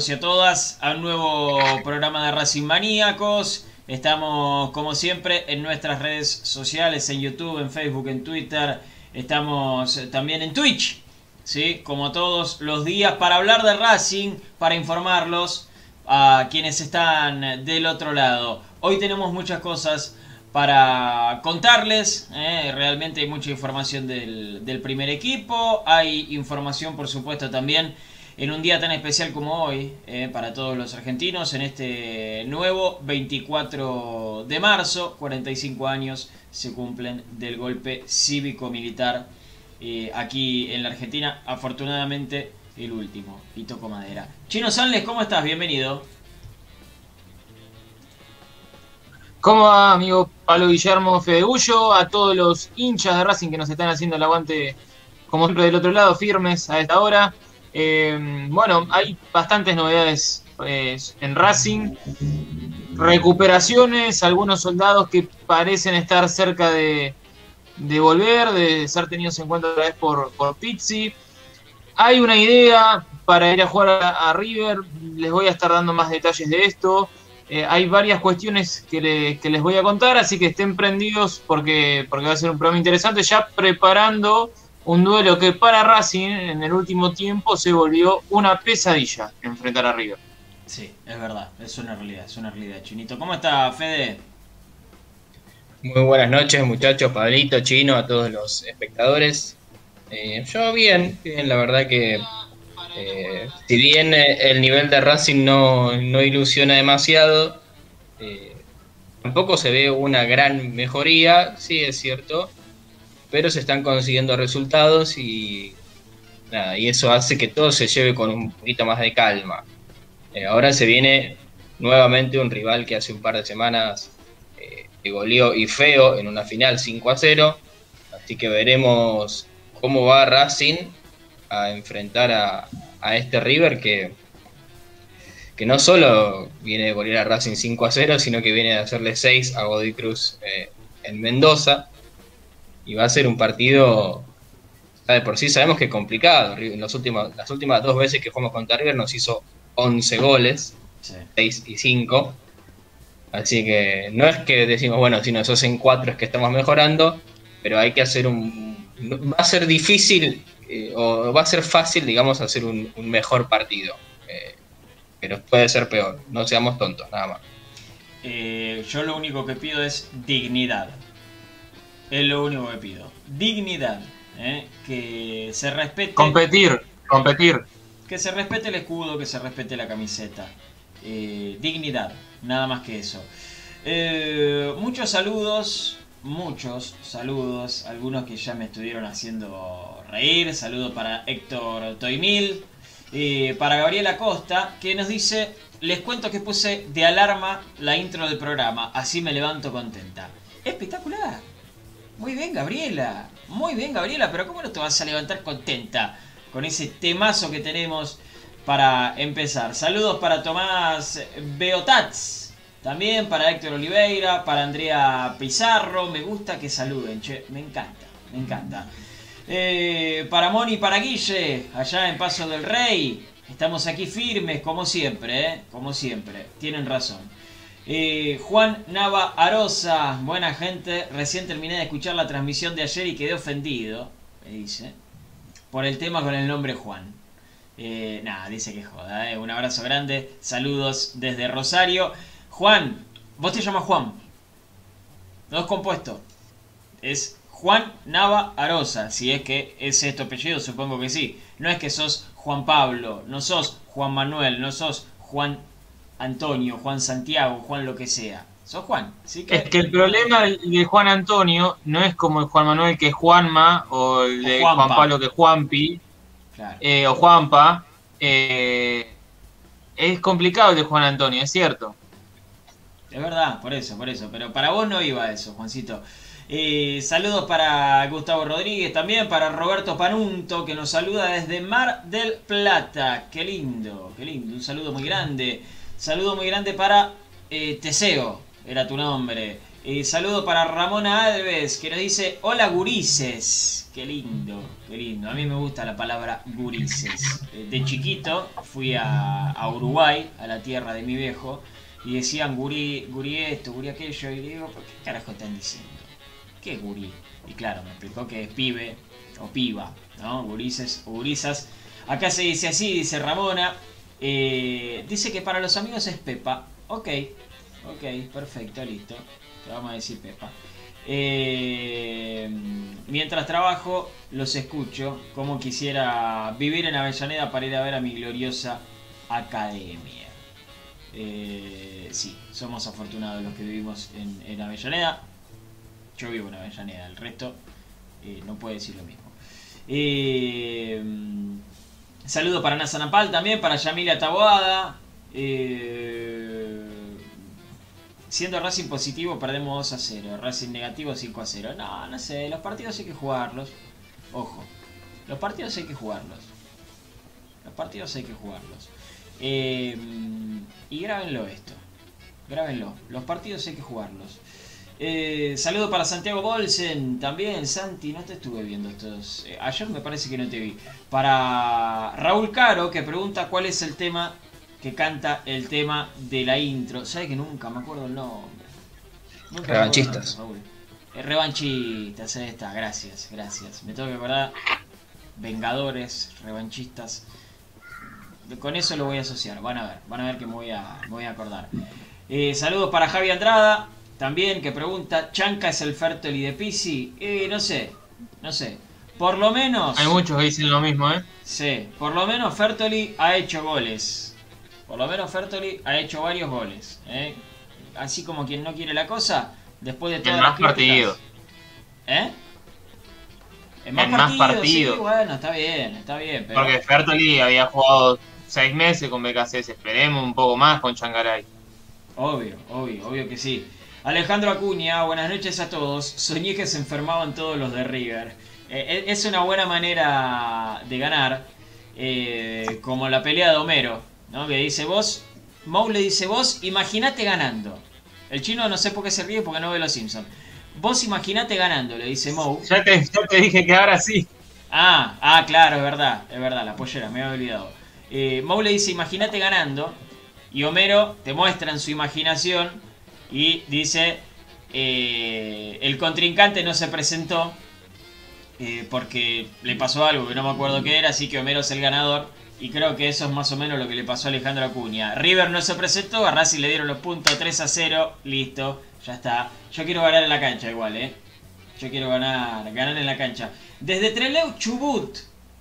todos y a todas a un nuevo programa de Racing Maníacos. Estamos como siempre en nuestras redes sociales, en YouTube, en Facebook, en Twitter. Estamos también en Twitch, ¿sí? como todos los días, para hablar de Racing, para informarlos a quienes están del otro lado. Hoy tenemos muchas cosas para contarles. ¿eh? realmente hay mucha información del, primer equipo. Hay información, por supuesto, también en un día tan especial como hoy ¿eh? para todos los argentinos, en este nuevo 24 de marzo, 45 años se cumplen del golpe cívico-militar eh, aquí en la Argentina. Afortunadamente, el último. Y toco madera. Chino Sanles, ¿cómo estás? Bienvenido. ¿Cómo va, amigo Pablo Guillermo Fedegullo? A todos los hinchas de Racing que nos están haciendo el aguante, como siempre, del otro lado, firmes a esta hora. Eh, bueno, hay bastantes novedades eh, en Racing. Recuperaciones, algunos soldados que parecen estar cerca de, volver, de ser tenidos en cuenta otra vez por, por Pizzi. Hay una idea para ir a jugar a River, les voy a estar dando más detalles de esto. Eh, hay varias cuestiones que, les voy a contar, así que estén prendidos porque, porque va a ser un programa interesante, ya preparando un duelo que para Racing en el último tiempo se volvió una pesadilla enfrentar a River. Sí, es verdad, es una realidad, es una realidad. Chinito, ¿cómo está Fede? Muy buenas noches muchachos, Pablito, Chino, a todos los espectadores. Eh, yo bien, bien, la verdad que eh, si bien eh, el nivel de Racing no, ilusiona demasiado, eh, tampoco se ve una gran mejoría, sí es cierto, pero se están consiguiendo resultados y, eso hace que todo se lleve con un poquito más de calma. ahora se viene nuevamente un rival que hace un par de semanas eh, goleó y feo en una final 5 a 0, así que veremos cómo va Racing a enfrentar a, a este River que, que no solo viene de golear a Racing 5 a 0, sino que viene de hacerle 6 a Godoy Cruz eh, en Mendoza. Y va a ser un partido, de por sí sabemos que es complicado. En los últimos, las últimas dos veces que jugamos contra River nos hizo 11 goles, 6 y 5. Así que no es que decimos, bueno, si nos hacen 4 es que estamos mejorando, pero hay que hacer un... Va a ser difícil eh, o va a ser fácil, digamos, hacer un, mejor partido. Eh, pero puede ser peor, no seamos tontos, nada más. Eh, yo lo único que pido es dignidad. Es lo único que pido. Dignidad. Que se respete. Competir, competir. Que se respete el escudo, que se respete la camiseta. dignidad, nada más que eso. muchos saludos muchos saludos, algunos que ya me estuvieron haciendo reír. Saludo para Héctor Toimil, eh, para Gabriela Costa, que nos dice, les cuento que puse de alarma la intro del programa, así me levanto contenta. Espectacular. Muy bien, Gabriela. Muy bien, Gabriela, pero ¿cómo no te vas a levantar contenta con ese temazo que tenemos para empezar? Saludos para Tomás Beotats también para Héctor Oliveira, para Andrea Pizarro. Me gusta que saluden, che. Me encanta, me encanta. Eh, para Moni para Guille, allá en Paso del Rey. Estamos aquí firmes, como siempre, ¿eh? Como siempre. Tienen razón. Eh, Juan Nava Arosa, buena gente. Recién terminé de escuchar la transmisión de ayer y quedé ofendido, me dice, por el tema con el nombre Juan. nada, dice que joda. Un abrazo grande. Saludos desde Rosario. Juan, vos te llamas Juan. No es compuesto. Es Juan Nava Arosa. Si es que es tu apellido, supongo que sí. No es que sos Juan Pablo, no sos Juan Manuel, no sos Juan Antonio, Juan Santiago, Juan lo que sea. Sos Juan. ¿sí? Es que el problema de Juan Antonio no es como el Juan Manuel que es Juanma o el de Juan Pablo que es Juanpi eh, o Juanpa. Eh, es complicado el de Juan Antonio, es cierto. Es verdad, por eso, por eso. Pero para vos no iba eso, Juancito. Eh, saludos para Gustavo Rodríguez también, para Roberto Panunto, que nos saluda desde Mar del Plata. Qué lindo, qué lindo. Un saludo muy grande. Saludo muy grande para eh, Teseo, era tu nombre. Eh, saludo para Ramona Alves, que nos dice, hola gurises. Qué lindo, qué lindo. A mí me gusta la palabra gurises. Eh, De chiquito fui a, Uruguay, a la tierra de mi viejo, y decían gurí, gurí esto, gurí aquello, y digo, ¿por qué carajo están diciendo? ¿Qué es gurí? Y claro, me explicó que es pibe o piba, ¿no? Gurises o gurisas. Acá se dice así, dice Ramona. Eh, dice que para los amigos es Pepa. Ok, ok, perfecto, listo. Te vamos a decir Pepa. Eh, mientras trabajo, los escucho. Como quisiera vivir en Avellaneda para ir a ver a mi gloriosa academia. Eh, sí, somos afortunados los que vivimos en, Avellaneda. Yo vivo en Avellaneda, el resto no puede decir lo mismo. Eh, saludo para Nasa Napal también, para Yamila Taboada. Eh, siendo Racing positivo, perdemos 2 a 0. Racing negativo, 5 a 0. No, no sé, los partidos hay que jugarlos. Ojo, los partidos hay que jugarlos. Los partidos hay que jugarlos. Eh, y grábenlo esto. Grábenlo. Los partidos hay que jugarlos. Eh, saludo para Santiago Bolsen, también Santi, no te estuve viendo estos. eh, ayer me parece que no te vi. Para Raúl Caro, que pregunta cuál es el tema que canta el tema de la intro. ¿Sabes que nunca me acuerdo el nombre? Nunca Revanchistas. nombre, Raúl. Eh, revanchistas, ahí está, gracias, gracias. Me tengo que acordar. Vengadores, revanchistas. Con eso lo voy a asociar, van a ver, van a ver que me voy a, me voy a acordar. Eh, saludos para Javi Andrada, también que pregunta, ¿Chanca es el Fertoli de Pisi? Eh, no sé, no sé. Por lo menos... Hay muchos que dicen lo mismo, ¿eh? Sí, por lo menos Fertoli ha hecho goles. Por lo menos Fertoli ha hecho varios goles. ¿eh? Así como quien no quiere la cosa, después de En todas más las críticas- partidos. ¿Eh? En En más partidos. Sí, bueno, está bien, está bien. Pero... Porque Fertoli había jugado seis meses con BKCS. Esperemos un poco más con Changaray. Obvio, obvio, obvio que sí. Alejandro Acuña, buenas noches a todos. Soñé que se enfermaban todos los de River. Eh, es una buena manera de ganar, eh, como la pelea de Homero, ¿no? Que dice vos, Moe le dice vos, imaginate ganando. El chino no sé por qué se ríe porque no ve los Simpsons. Vos imaginate ganando, le dice Moe. Ya te, ya te dije que ahora sí. Ah, ah, claro, es verdad, es verdad, la pollera, me había olvidado. Eh, Moe le dice, imagínate ganando, y Homero te muestra en su imaginación y dice, eh, el contrincante no se presentó eh, porque le pasó algo que no me acuerdo qué era, así que Homero es el ganador. Y creo que eso es más o menos lo que le pasó a Alejandro Acuña. River no se presentó, a Racing le dieron los puntos 3 a 0, listo, ya está. Yo quiero ganar en la cancha igual, ¿eh? Yo quiero ganar, ganar en la cancha. Desde Treleu Chubut,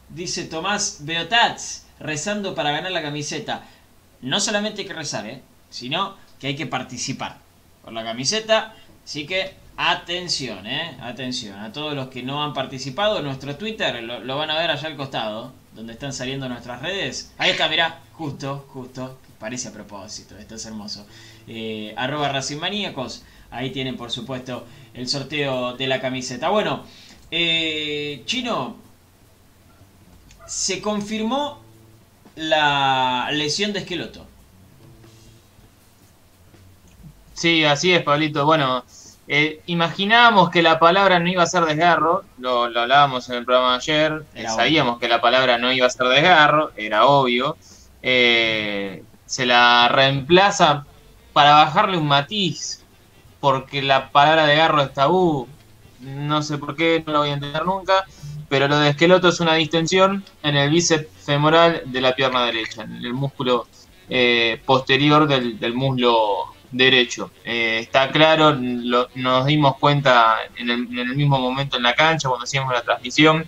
dice Tomás Beotats, rezando para ganar la camiseta. No solamente hay que rezar, ¿eh? sino que hay que participar por la camiseta. Así que atención, ¿eh? atención. A todos los que no han participado, nuestro Twitter lo, van a ver allá al costado, donde están saliendo nuestras redes. Ahí está, mirá, justo, justo. Parece a propósito, esto es hermoso. Eh, arroba Racing Maníacos. Ahí tienen, por supuesto, el sorteo de la camiseta. Bueno, eh, Chino, se confirmó la lesión de Esqueloto. Sí, así es, Pablito. Bueno, eh, imaginábamos que la palabra no iba a ser desgarro, lo, lo hablábamos en el programa de ayer, eh, sabíamos que la palabra no iba a ser desgarro, era obvio. Eh, se la reemplaza para bajarle un matiz, porque la palabra desgarro es tabú, no sé por qué, no lo voy a entender nunca, pero lo de esqueloto es una distensión en el bíceps femoral de la pierna derecha, en el músculo eh, posterior del, del muslo derecho. Eh, está claro, lo- nos dimos cuenta en el, mismo momento en la cancha cuando hacíamos la transmisión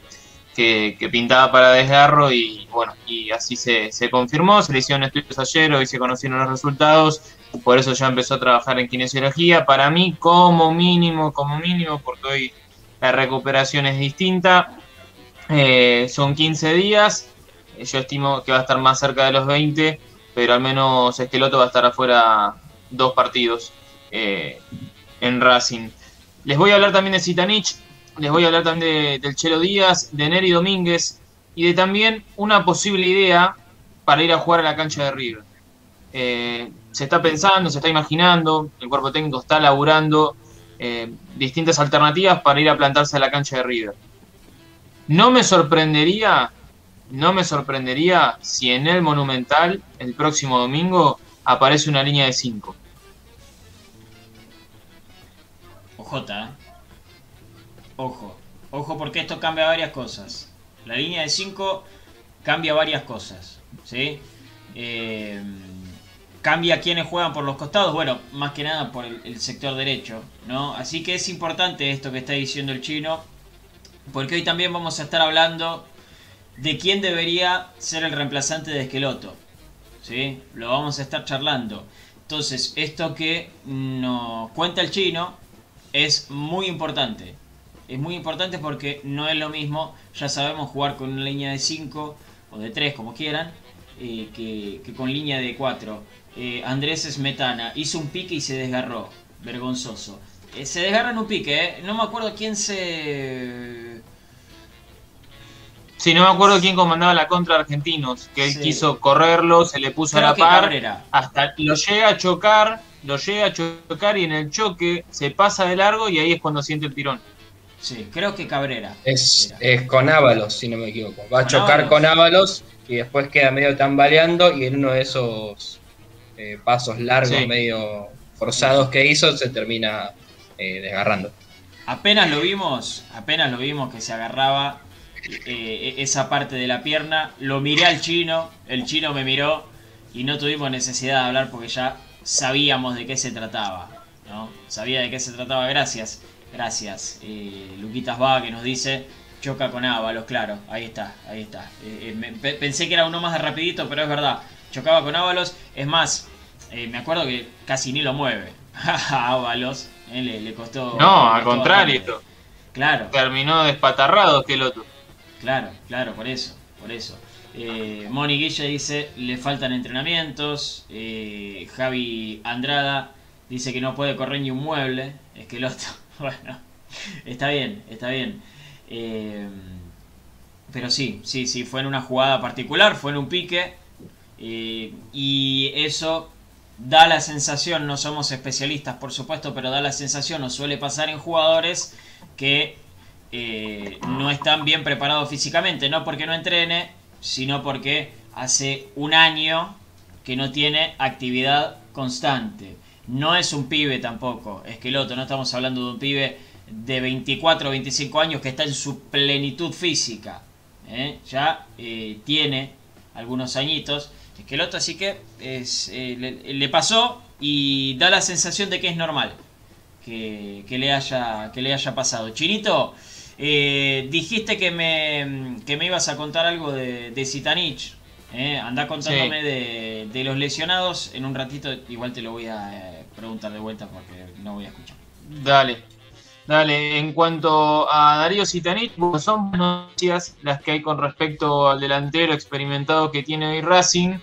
que, pintaba para desgarro y bueno, y así se, confirmó, se le hicieron estudios ayer, hoy se conocieron los resultados, por eso ya empezó a trabajar en kinesiología, para mí como mínimo, como mínimo, porque hoy la recuperación es distinta, eh, son 15 días, yo estimo que va a estar más cerca de los 20, pero al menos Esqueloto va a estar afuera dos partidos eh, en Racing. Les voy a hablar también de Zitanich, les voy a hablar también de- del Chelo Díaz, de Neri Domínguez y de también una posible idea para ir a jugar a la cancha de River. Eh, se está pensando, se está imaginando, el cuerpo técnico está laburando eh, distintas alternativas para ir a plantarse a la cancha de River. No me sorprendería, no me sorprendería si en el Monumental el próximo domingo aparece una línea de 5. ¿Eh? Ojo, ojo porque esto cambia varias cosas. La línea de 5 cambia varias cosas, ¿sí? Eh, cambia quienes juegan por los costados, bueno, más que nada por el, sector derecho, ¿no? Así que es importante esto que está diciendo el chino, porque hoy también vamos a estar hablando de quién debería ser el reemplazante de Esqueloto, ¿sí? Lo vamos a estar charlando. Entonces, esto que nos cuenta el chino es muy importante. Es muy importante porque no es lo mismo, ya sabemos jugar con una línea de 5 o de 3, como quieran, eh, que, que, con línea de 4 eh, Andrés Smetana hizo un pique y se desgarró. Vergonzoso. Eh, se desgarra en un pique, ¿eh? No me acuerdo quién se... Sí, no me acuerdo quién comandaba la contra Argentinos, que él quiso correrlo, se le puso a la par, hasta lo llega a chocar, lo llega a chocar y en el choque se pasa de largo y ahí es cuando siente el tirón. Sí, creo que Cabrera. Es, es con Ábalos, si no me equivoco. Va a chocar con Ábalos y después queda medio tambaleando y en uno de esos eh, pasos largos, medio forzados que hizo, se termina eh, desgarrando. Apenas lo vimos, apenas lo vimos que se agarraba eh, esa parte de la pierna, lo miré al chino, el chino me miró y no tuvimos necesidad de hablar porque ya sabíamos de qué se trataba, ¿no? Sabía de qué se trataba, gracias, gracias. Luquitas va que nos dice, choca con Ábalos, claro, ahí está, ahí está. pensé que era uno más de rapidito, pero es verdad, chocaba con Ábalos, es más, eh, me acuerdo que casi ni lo mueve. Ábalos, eh, le, costó. No, al contrario. Claro. Terminó despatarrado que el otro. Claro, claro, por eso, por eso. Eh, Moni Guilla dice, le faltan entrenamientos. Eh, Javi Andrada dice que no puede correr ni un mueble. Es que el otro, bueno, está bien, está bien. pero sí, sí, sí, fue en una jugada particular, fue en un pique. y eso da la sensación, no somos especialistas por supuesto, pero da la sensación, o suele pasar en jugadores que eh, no están bien preparados físicamente, no porque no entrene, sino porque hace un año que no tiene actividad constante. No es un pibe tampoco, es que el otro, no estamos hablando de un pibe de 24 o 25 años que está en su plenitud física. ¿eh? Ya eh, tiene algunos añitos que el otro así que es, eh, le, pasó y da la sensación de que es normal que, le, haya, que le haya pasado. Chinito, eh, dijiste que me, que me ibas a contar algo de, de Zitanich. Eh, anda contándome de, de, los lesionados. En un ratito igual te lo voy a preguntar de vuelta porque no voy a escuchar. Dale. Dale, en cuanto a Darío Zitanich, son noticias las que hay con respecto al delantero experimentado que tiene hoy Racing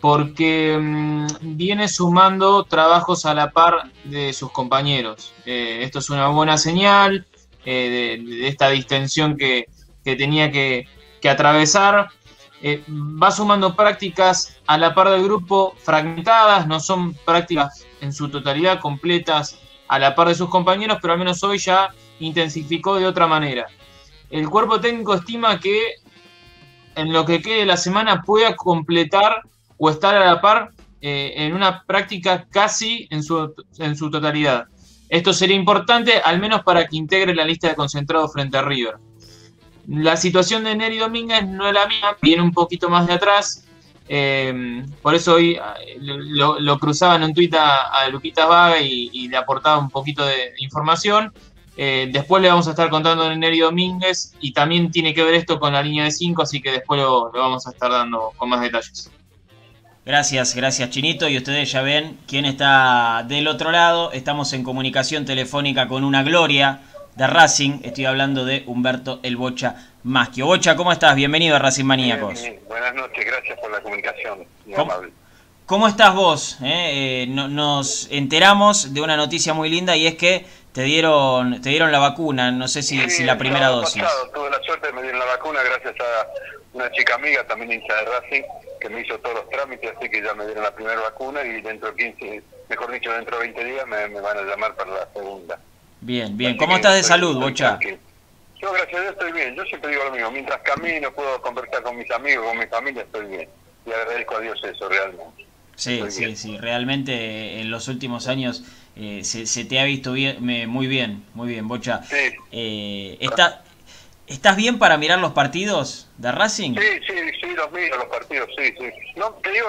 porque mm, viene sumando trabajos a la par de sus compañeros. Eh, esto es una buena señal eh, de, esta distensión que, tenía que, atravesar. Eh, va sumando prácticas a la par del grupo fragmentadas, no son prácticas en su totalidad completas a la par de sus compañeros, pero al menos hoy ya intensificó de otra manera. El cuerpo técnico estima que en lo que quede la semana pueda completar o estar a la par eh, en una práctica casi en su, en su totalidad. Esto sería importante al menos para que integre la lista de concentrados frente a River. La situación de Neri Domínguez no es la misma, viene un poquito más de atrás. Eh, por eso hoy eh, lo, cruzaba en un tuit a, Luquitas Vaga y, le aportaba un poquito de, información. después le vamos a estar contando de Neri Domínguez y también tiene que ver esto con la línea de 5, así que después lo vamos a estar dando con más detalles. Gracias, gracias Chinito. Y ustedes ya ven quién está del otro lado. Estamos en comunicación telefónica con una gloria de Racing. Estoy hablando de Humberto El Bocha Maschio. Bocha, ¿cómo estás? Bienvenido a Racing Maníacos. Buenas noches, gracias por la comunicación. ¿Cómo, estás vos? Eh, eh, nos enteramos de una noticia muy linda y es que te dieron te dieron la vacuna. No sé si, si la primera dosis. tuve la suerte de me dieron la vacuna gracias a una chica amiga, también hincha de Racing que me hizo todos los trámites, así que ya me dieron la primera vacuna y dentro de 15, mejor dicho, dentro de 20 días me, van a llamar para la segunda. Bien, bien. ¿Cómo estás de salud, Bocha? Yo, gracias a Dios, estoy bien. Yo siempre digo lo mismo. Mientras camino, puedo conversar con mis amigos, con mi familia, estoy bien. Y agradezco a Dios eso, realmente. Sí, sí, sí. Realmente en los últimos años eh, se, te ha visto bien, muy bien, muy bien, Bocha. Sí. Eh, está, ¿Estás bien para mirar los partidos de Racing? Sí, sí, sí, los miro los partidos, sí, sí. No, te digo,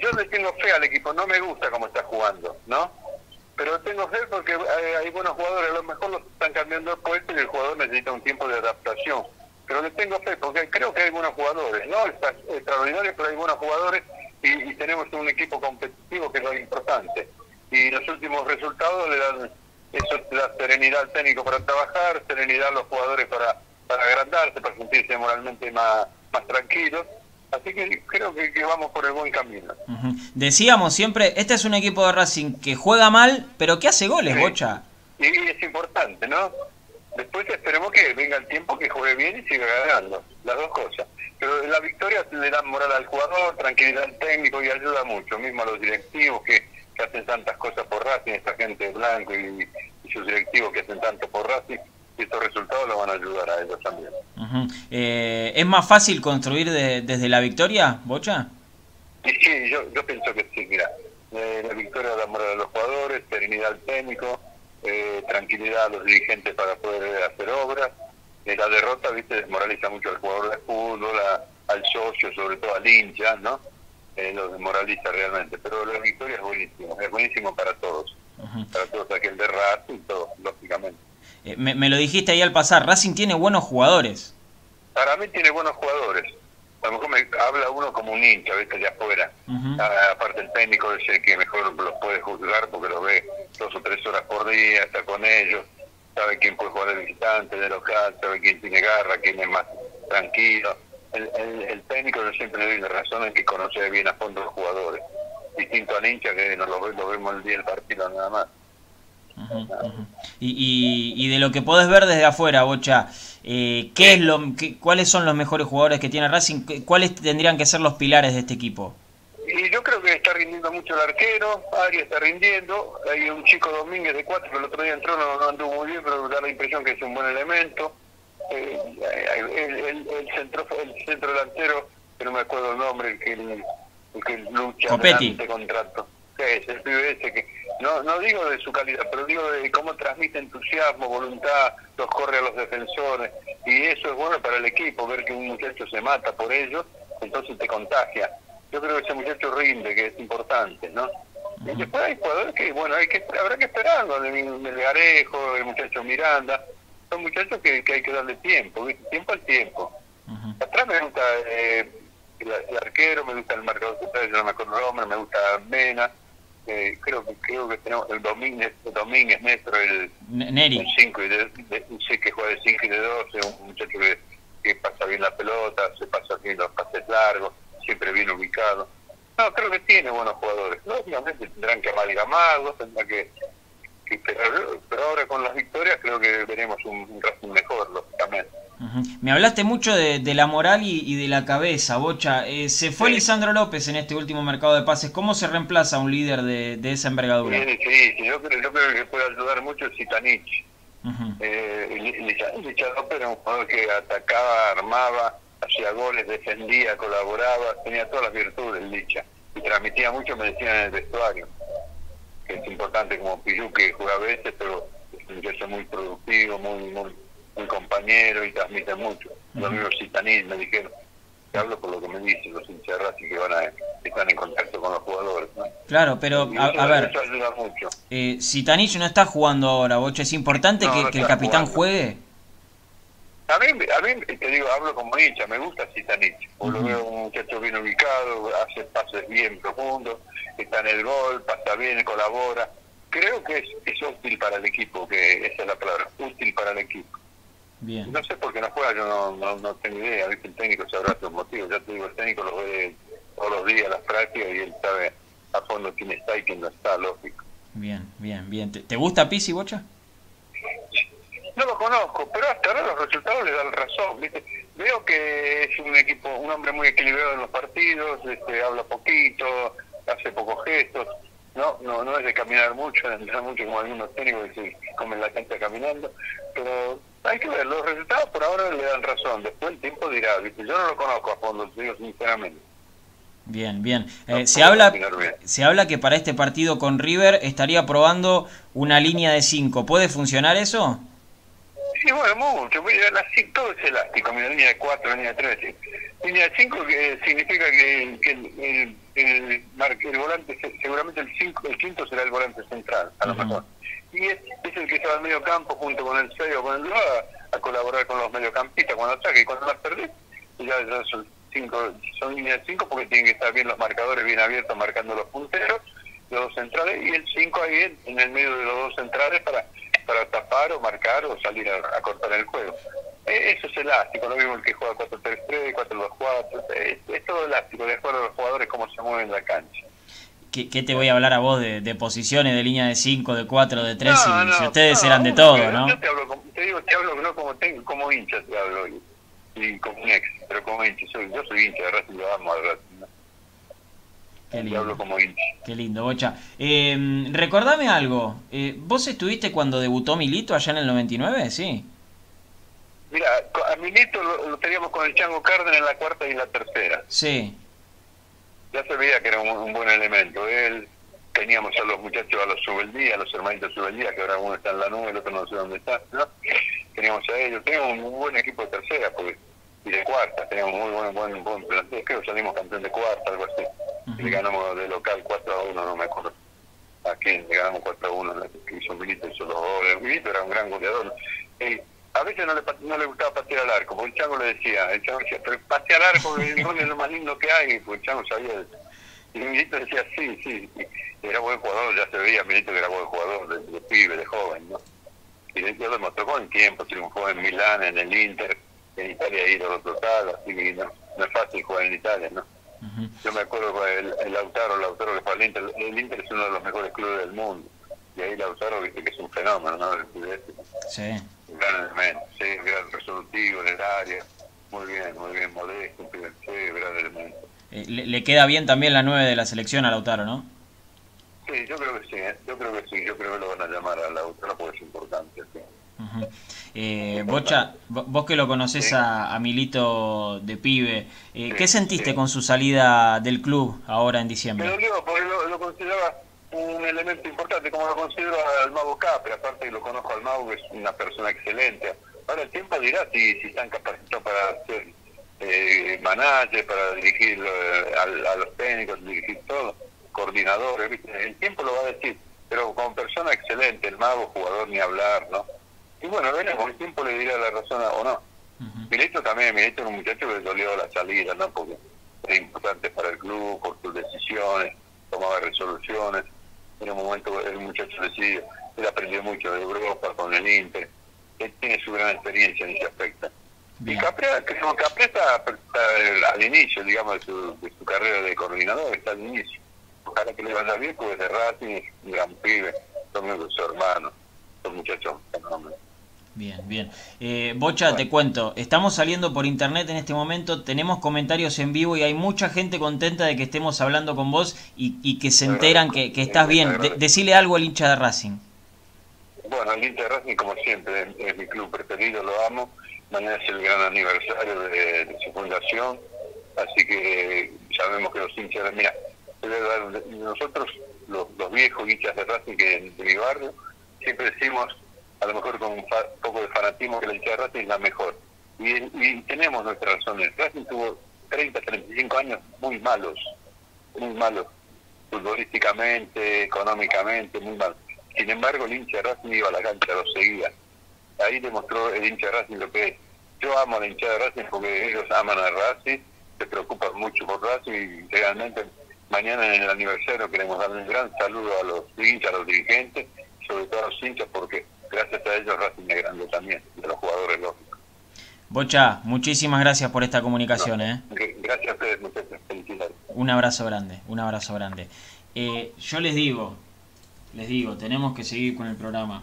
yo le tengo fe al equipo, no me gusta cómo está jugando, ¿no? Pero tengo fe porque hay, buenos jugadores, a lo mejor los están cambiando de puesto y el jugador necesita un tiempo de adaptación. Pero le tengo fe porque creo que hay buenos jugadores, no está extraordinario, pero hay buenos jugadores y, tenemos un equipo competitivo que es lo importante. Y los últimos resultados le dan eso la serenidad al técnico para trabajar, serenidad a los jugadores para, para agrandarse, para sentirse moralmente más, más tranquilos. Así que creo que, vamos por el buen camino. Decíamos siempre, este es un equipo de Racing que juega mal, pero que hace goles, Bocha. Y es importante, ¿no? Después esperemos que venga el tiempo que juegue bien y siga ganando, las dos cosas. Pero la victoria le da moral al jugador, tranquilidad al técnico y ayuda mucho, mismo a los directivos que, que hacen tantas cosas por Racing, esta gente blanco y, y sus directivos que hacen tanto por Racing y estos resultados lo van a ayudar a ellos también. eh, ¿Es más fácil construir desde la victoria, Bocha? Sí, sí yo, yo pienso que sí, mira, eh, la victoria da moral a los jugadores, serenidad al técnico, eh, tranquilidad a los dirigentes para poder hacer obras. Eh, la derrota, viste, desmoraliza mucho al jugador de fútbol, al socio, sobre todo al hincha, ¿no? Eh, lo desmoraliza realmente. Pero la victoria es buenísimo, es buenísimo para todos, para todos aquel de Racing y todo, lógicamente. Eh, me, lo dijiste ahí al pasar, Racing tiene buenos jugadores. Para mí tiene buenos jugadores. A lo mejor me habla uno como un hincha, ¿viste? De afuera. Ah, aparte el técnico es el que mejor los puede juzgar porque los ve dos o tres horas por día, está con ellos, sabe quién puede jugar de visitante, de local, sabe quién tiene garra, quién es más tranquilo. El, el, técnico yo siempre le doy la razón en que conoce bien a fondo los jugadores. Distinto al hincha que no lo, lo vemos el día del partido nada más. Y, y, de lo que podés ver desde afuera, Bocha, eh, ¿qué es lo, ¿cuáles son los mejores jugadores que tiene Racing? ¿Cuáles tendrían que ser los pilares de este equipo? Y yo creo que está rindiendo mucho el arquero, Ari está rindiendo, hay un chico Domínguez de cuatro que el otro día entró, no, anduvo muy bien, pero da la impresión que es un buen elemento. Eh, el, el, centro, el centro delantero, que no me acuerdo el nombre, el que, el, que lucha Copetti. contrato. es? El pibe ese que no, no digo de su calidad, pero digo de cómo transmite entusiasmo, voluntad, los corre a los defensores. Y eso es bueno para el equipo, ver que un muchacho se mata por ellos, entonces te contagia. Yo creo que ese muchacho rinde, que es importante, ¿no? Y después hay jugadores que, bueno, hay que, habrá que esperarlo, el, el Garejo, el muchacho Miranda, son muchachos que, que hay que darle tiempo, tiempo al tiempo. Atrás me gusta eh, el, arquero, me gusta el marcador yo no me acuerdo nombre, me gusta Mena eh, creo que creo que tenemos el Domínguez, el Domínguez Néstor, el 5 y de, sé que juega de 5 y de 12, un muchacho que, que, pasa bien la pelota, se pasa bien los pases largos, siempre bien ubicado. No, creo que tiene buenos jugadores. Lógicamente tendrán que amalgamarlos, tendrán que pero, pero, ahora con las victorias creo que veremos un, un mejor, lógicamente. Me hablaste mucho de, la moral y, de la cabeza, Bocha. Eh, se fue Lisandro López en este último mercado de pases. ¿Cómo se reemplaza un líder de, esa envergadura? Sí, sí, yo, creo, yo creo que puede ayudar mucho Zitanich. eh, López era un jugador que atacaba, armaba, hacía goles, defendía, colaboraba, tenía todas las virtudes, Licha. Y transmitía mucho, me decían en el vestuario. Que es importante como Piyu, que juega a veces, pero es un muchacho muy productivo, muy, muy un compañero y transmite mucho. Los amigos Citanís me dijeron, te hablo por lo que me dicen los hinchas que van a, están en contacto con los jugadores. Claro, pero a, ver, eso ayuda mucho. Eh, no está jugando ahora, Boche, ¿es importante que, el capitán juegue? A mí, a mí, te digo, hablo como hincha, me gusta Citanich, lo veo un muchacho bien ubicado, hace pases bien profundos, está en el gol, pasa bien, colabora. Creo que es, es útil para el equipo, que esa es la palabra, útil para el equipo. No sé por qué no juega, yo no, no, tengo idea. El técnico sabrá sus motivos. Ya te digo, el técnico lo ve todos los días las prácticas y él sabe a fondo quién está y quién no está, lógico. Bien, bien, bien. ¿Te, gusta Pisi, Bocha? No lo conozco, pero hasta ahora los resultados le dan razón. ¿viste? Veo que es un equipo, un hombre muy equilibrado en los partidos, este, habla poquito, hace pocos gestos. no, no, no es de caminar mucho, de entrar mucho como algunos técnicos que se comen la cancha caminando, pero hay que ver, los resultados por ahora le dan razón, después el tiempo dirá, ¿viste? yo no lo conozco a fondo, digo sinceramente. Bien, bien. Eh, No se, habla, bien. se habla que para este partido con River estaría probando una línea de 5. ¿Puede funcionar eso? Sí, bueno, mucho. Mira, la, todo es elástico. Mira, línea de 4, línea de 3. Línea de 5 que significa que, que el, el, el el volante, se- seguramente el, cinco, el quinto será el volante central, a lo mejor. Y es, es el que se va al medio campo junto con el 6 o con el 2 a, a colaborar con los mediocampistas cuando ataque. Y cuando las perdés, ya, ya son, cinco, son líneas de 5 porque tienen que estar bien los marcadores bien abiertos marcando los punteros, los dos centrales, y el 5 ahí en, en el medio de los dos centrales para para tapar o marcar o salir a, a cortar el juego. Eh, eso es elástico, lo mismo el que juega 4-3-3, 4-2-4, es, es todo elástico, de acuerdo a los jugadores cómo se mueven en la cancha. ¿Qué, qué te voy a hablar a vos de, de posiciones, de línea de 5, de 4, de 3? No, si, no, si ustedes no, eran de todo, ¿no? Yo te, hablo, como- te digo, te hablo no como, tengo, como hincha, te hablo, y, y como un ex, pero como hincha, soy, yo soy hincha de Racing, lo amo al Racing. Qué hablo lindo. como hincha. Qué lindo, Bocha. Eh, recordame algo. eh, ¿Vos estuviste cuando debutó Milito allá en el 99? Sí. Mira, a Milito lo, lo teníamos con el Chango Cárdenas en la cuarta y en la tercera. Sí. ya se veía que era un, un buen elemento. Él, teníamos a los muchachos, a los Subeldía, a los hermanitos Subeldía, que ahora uno está en la nube, el otro no sé dónde está, ¿no? Teníamos a ellos, teníamos un, un buen equipo de tercera porque, y de cuarta, teníamos muy buen, buen, buen plantel, creo que salimos campeón de cuarta, algo así. Ujú. Y le ganamos de local 4 a 1, no me acuerdo. ¿A quién? Le ganamos 4 a 1, que hizo Milito, hizo los goles. Milito era un gran goleador. Eh, a veces no le, no le gustaba patear al arco, porque el Chango le decía, el Chango decía, pero patear al arco el gol es lo más lindo que hay, porque el Chango sabía eso. Y Milito decía, sí, sí, y era buen jugador, ya se veía Milito que era buen jugador, de, de pibe, de joven, ¿no? Y de- lo demostró con el tiempo, triunfó en Milán, en el Inter, en Italia ídolo total, así que no, no es fácil jugar en Italia, ¿no? Yo me acuerdo con el, el Lautaro, Lautaro que fue al Inter, el Inter es uno de los mejores clubes del mundo, y ahí Lautaro viste que es un fenómeno, ¿no? El sudeste, Sí. un gran elemento, sí, un gran resolutivo en el área, muy bien, muy bien, modesto, un sí, gran elemento. Eh, le, le queda bien también la 9 de la selección a Lautaro, ¿no? Sí, yo creo que sí, ¿eh? yo creo que sí, yo creo que lo van a llamar a Lautaro porque es importante, sí. Ujú. Eh, Bocha, vo- vos que lo conocés a, a Milito de pibe, eh, ¿qué sentiste con su salida del club ahora en Me diciembre? dolió porque lo, lo consideraba un elemento importante, como lo considero al Mago Capri, aparte que lo conozco al Mago, que es una persona excelente. Ahora el tiempo dirá si, si están capacitados para ser eh, manager, para dirigir eh, al- a, los técnicos, dirigir todo, coordinadores, ¿viste? el tiempo lo va a decir, pero como persona excelente, el Mago, jugador ni hablar, ¿no? Y bueno, veremos, el tiempo le dirá la razón o no. Ujú. Milito también, Milito era un muchacho que le dolió la salida, ¿no? Porque era importante para el club, por sus decisiones, tomaba resoluciones. En un momento el muchacho decidió, él aprendió mucho de Europa con el Inter, él tiene su gran experiencia en ese aspecto. Y Bien. Caprea, que no, Caprea está, está al inicio, digamos, de su, de su carrera de coordinador, está al inicio. Ojalá que le vaya bien, porque es de Racing, es un gran pibe, son de su hermano, son muchachos fenómenos. Bien, bien. Eh, Bocha, te cuento, estamos saliendo por internet en este momento, tenemos comentarios en vivo y hay mucha gente contenta de que estemos hablando con vos y, y que se Te enteran que, que estás bien. De- decile algo al hincha de Racing. Bueno, el Inter Racing, como siempre, es, es mi club preferido, lo amo. Mañana es el gran aniversario de, de su fundación, así que sabemos que los hinchas, mira, nosotros, los, los viejos hinchas de Racing que de mi barrio, siempre decimos, a lo mejor con un fa- poco de fanatismo, que la hinchada de Racing es la mejor. Y, tenemos nuestras razones. Racing tuvo 30, 35 años muy malos, muy malos, futbolísticamente, económicamente, muy mal. Sin embargo, el hincha de Racing iba a la cancha, lo seguía. Ahí demostró el hincha de Racing lo que es. Yo amo a la hincha de Racing porque ellos aman a Racing, se preocupan mucho por Racing y realmente mañana en el aniversario queremos darle un gran saludo a los hinchas, a los dirigentes, sobre todo a los hinchas porque gracias a ellos Racing es grande también, de los jugadores lógicos. Bocha, muchísimas gracias por esta comunicación. ¿eh? Gr- Gracias a ustedes, muchachos. Felicidades. Un abrazo grande, un abrazo grande. Eh, yo les digo, les digo, tenemos que seguir con el programa.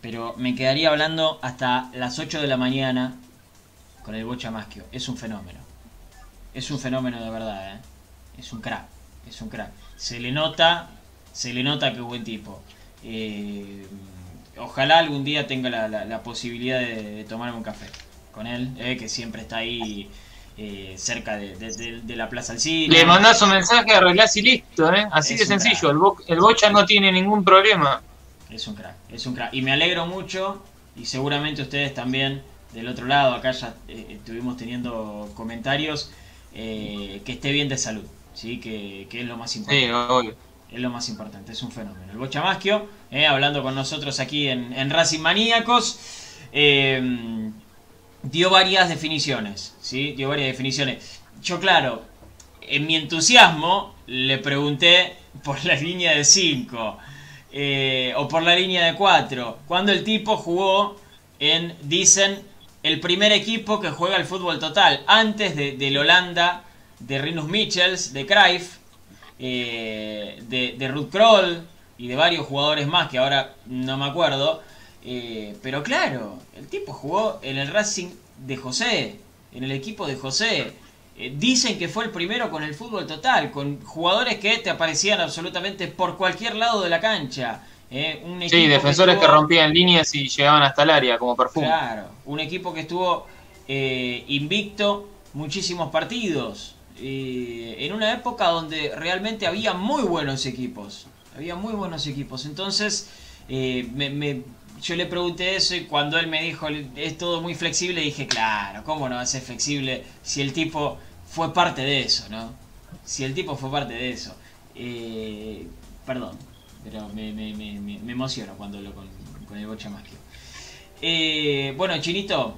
Pero me quedaría hablando hasta las 8 de la mañana con el Bocha Maschio. Es un fenómeno. Es un fenómeno de verdad, ¿eh? Es un crack, es un crack. Se le nota se le nota que buen tipo. Eh, ojalá algún día tenga la, la, posibilidad de, de, tomarme un café con él, eh, que siempre está ahí eh, cerca de, de, la Plaza Alcina. Le mandás un mensaje, arreglás y listo, ¿eh? así de sencillo. El, el, Bocha no tiene ningún problema. Es un crack, es un crack. Y me alegro mucho, y seguramente ustedes también del otro lado, acá ya eh, estuvimos teniendo comentarios, que esté bien de salud, ¿sí? que, que es lo más importante. Sí, obvio es lo más importante, es un fenómeno. El Bocha Maschio, hablando con nosotros aquí en, en Racing Maníacos, eh, dio varias definiciones, ¿sí? Dio varias definiciones. Yo, claro, en mi entusiasmo le pregunté por la línea de 5 eh, o por la línea de 4, cuando el tipo jugó en, dicen, el primer equipo que juega el fútbol total, antes de, del Holanda, de Rinus Michels, de Cruyff, eh, de, de Ruth Kroll y de varios jugadores más que ahora no me acuerdo. Eh, pero claro, el tipo jugó en el Racing de José, en el equipo de José. Eh, dicen que fue el primero con el fútbol total, con jugadores que te aparecían absolutamente por cualquier lado de la cancha. Eh, sí, defensores que, rompían líneas y llegaban hasta el área como perfume. Claro, un equipo que estuvo invicto muchísimos partidos. En una época donde realmente había muy buenos equipos. Había muy buenos equipos. Entonces, me yo le pregunté eso y cuando él me dijo es todo muy flexible, dije, claro, ¿cómo no va a ser flexible si el tipo fue parte de eso, ¿no? Si el tipo fue parte de eso. Eh, perdón, pero me, me, emociono cuando hablo con, el Bocha Maschio. Eh, bueno, Chinito,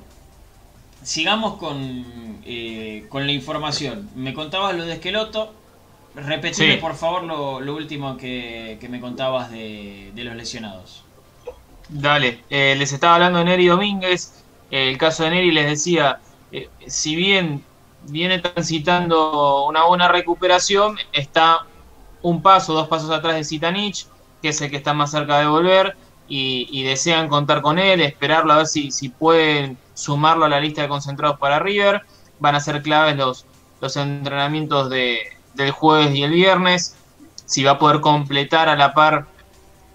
sigamos con, eh, con la información. Me contabas lo de Esqueloto. Repetime por favor lo, lo último que, que, me contabas de, de los lesionados. Dale, eh, les estaba hablando de Neri Domínguez. Eh, el caso de Neri les decía, eh, si bien viene transitando una buena recuperación, está un paso, dos pasos atrás de Zitanich, que es el que está más cerca de volver, y, desean contar con él, esperarlo a ver si, si pueden sumarlo a la lista de concentrados para River. Van a ser claves los, los entrenamientos de, del jueves y el viernes, si va a poder completar a la par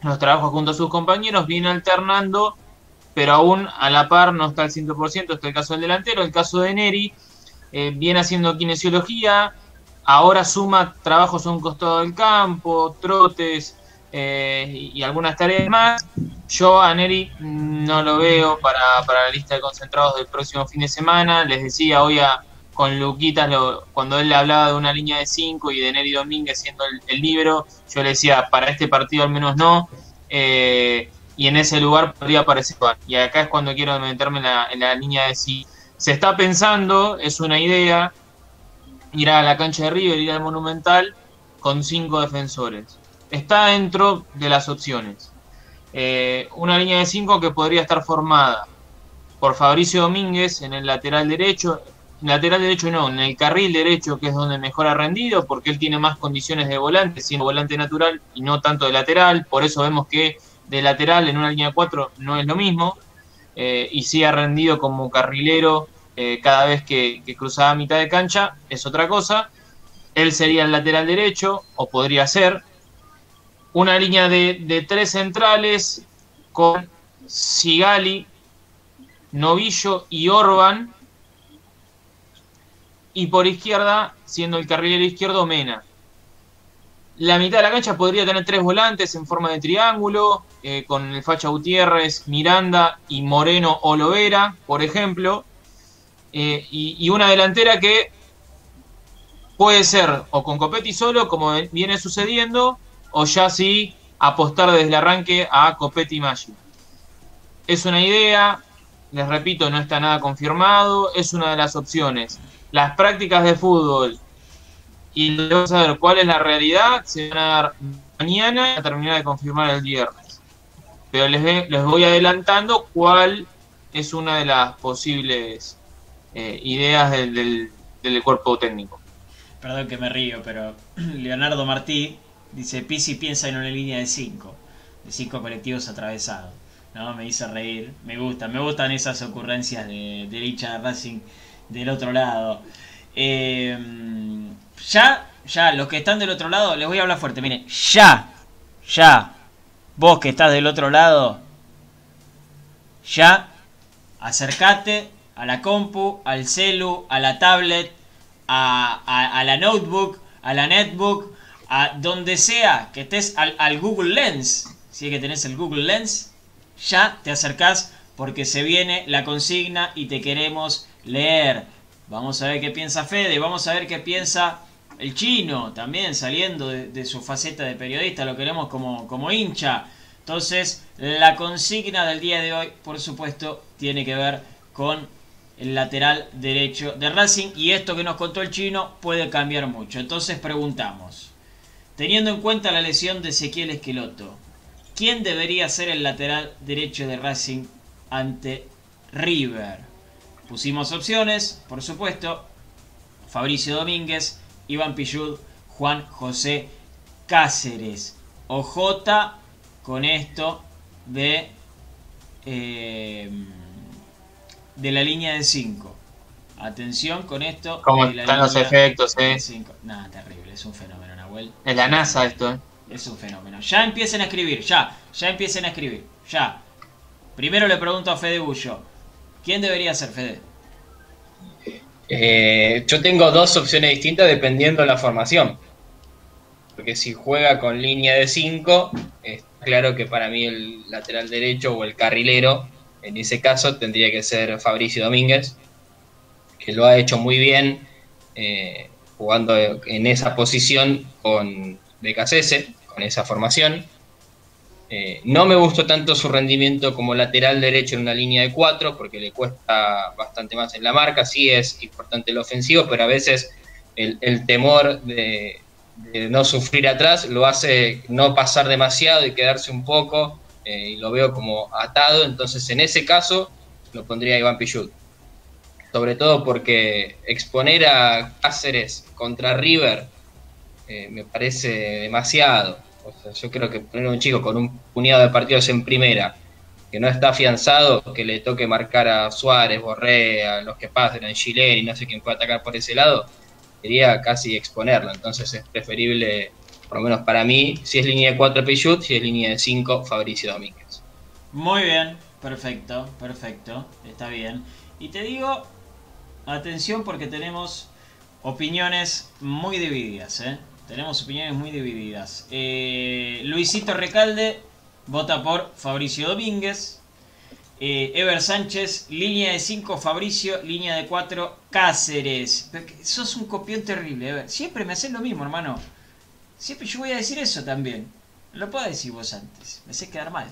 los trabajos junto a sus compañeros, viene alternando, pero aún a la par no está al 100%, está el caso del delantero, el caso de Neri, eh, viene haciendo kinesiología, ahora suma trabajos a un costado del campo, trotes eh, y, algunas tareas más. Yo a Neri no lo veo para, para la lista de concentrados del próximo fin de semana, les decía hoy a con Luquitas, cuando él hablaba de una línea de 5 y de Neri Domínguez siendo el, libro, yo le decía, para este partido al menos no, eh, y en ese lugar podría aparecer Y acá es cuando quiero meterme en la, en la línea de si se está pensando, es una idea, ir a la cancha de River, ir al Monumental con cinco defensores. Está dentro de las opciones. Eh, una línea de 5 que podría estar formada por Fabricio Domínguez en el lateral derecho, lateral derecho no, en el carril derecho que es donde mejor ha rendido, porque él tiene más condiciones de volante, siendo volante natural y no tanto de lateral, por eso vemos que de lateral en una línea 4 no es lo mismo, eh, y sí ha rendido como carrilero eh, cada vez que, cruzaba mitad de cancha, es otra cosa. Él sería el lateral derecho, o podría ser. Una línea de, de tres centrales con Sigali, Novillo y Orban y por izquierda, siendo el carrilero izquierdo, Mena. La mitad de la cancha podría tener tres volantes en forma de triángulo, eh, con el Facha Gutiérrez, Miranda y Moreno Olovera, por ejemplo. Eh, y, una delantera que puede ser o con Copetti solo, como viene sucediendo, o ya sí apostar desde el arranque a Copetti y Maggi. Es una idea, les repito, no está nada confirmado, es una de las opciones las prácticas de fútbol y vamos a ver cuál es la realidad, se van a dar mañana a terminar de confirmar el viernes. Pero les, les voy adelantando cuál es una de las posibles eh, ideas del, del, cuerpo técnico. Perdón que me río, pero Leonardo Martí dice, Pisi piensa en una línea de cinco, de cinco colectivos atravesados. ¿no? Me hizo reír, me gusta, me gustan esas ocurrencias de, de de Racing del otro lado. Eh, ya, ya, los que están del otro lado, les voy a hablar fuerte. Miren, ya, ya, vos que estás del otro lado, ya, acercate a la compu, al celu, a la tablet, a, la notebook, a la netbook, a donde sea que estés al, Google Lens, si es que tenés el Google Lens, ya te acercás porque se viene la consigna y te queremos leer. Vamos a ver qué piensa Fede, vamos a ver qué piensa el chino también saliendo de, su faceta de periodista, lo queremos como, como hincha. Entonces, la consigna del día de hoy, por supuesto, tiene que ver con el lateral derecho de Racing y esto que nos contó el chino puede cambiar mucho. Entonces preguntamos, teniendo en cuenta la lesión de Ezequiel Esqueloto, ¿quién debería ser el lateral derecho de Racing ante River? Pusimos opciones, por supuesto, Fabricio Domínguez, Iván Pillud, Juan José Cáceres. OJ con esto de, eh, de la línea de 5. Atención con esto. ¿Cómo están los efectos, eh? Nada, terrible, es un fenómeno, Nahuel. Es la NASA esto, eh. Es un fenómeno. Ya empiecen a escribir, ya, ya empiecen a escribir, ya. Primero le pregunto a Fede Bullo. ¿Quién debería ser Fede? Eh, yo tengo dos opciones distintas dependiendo de la formación. Porque si juega con línea de 5, es claro que para mí el lateral derecho o el carrilero, en ese caso, tendría que ser Fabricio Domínguez, que lo ha hecho muy bien eh, jugando en esa posición con BKC, con esa formación. Eh, no me gustó tanto su rendimiento como lateral derecho en una línea de 4, porque le cuesta bastante más en la marca. Sí es importante el ofensivo, pero a veces el, temor de, no sufrir atrás lo hace no pasar demasiado y quedarse un poco, eh, y lo veo como atado. Entonces, en ese caso, lo pondría Iván Pichut. Sobre todo porque exponer a Cáceres contra River eh, me parece demasiado yo creo que poner a un chico con un puñado de partidos en primera, que no está afianzado, que le toque marcar a Suárez, Borré, a los que pasen, a Chile y no sé quién puede atacar por ese lado, sería casi exponerlo. Entonces es preferible, por lo menos para mí, si es línea de 4 Pichut, si es línea de 5 Fabricio Domínguez. Muy bien, perfecto, perfecto, está bien. Y te digo, atención porque tenemos opiniones muy divididas, ¿eh? Tenemos opiniones muy divididas. Eh, Luisito Recalde vota por Fabricio Domínguez. Eh, Ever Sánchez, línea de 5 Fabricio, línea de 4 Cáceres. sos un copión terrible, Ever. Siempre me haces lo mismo, hermano. Siempre yo voy a decir eso también. lo puedo decir vos antes. Me sé quedar mal.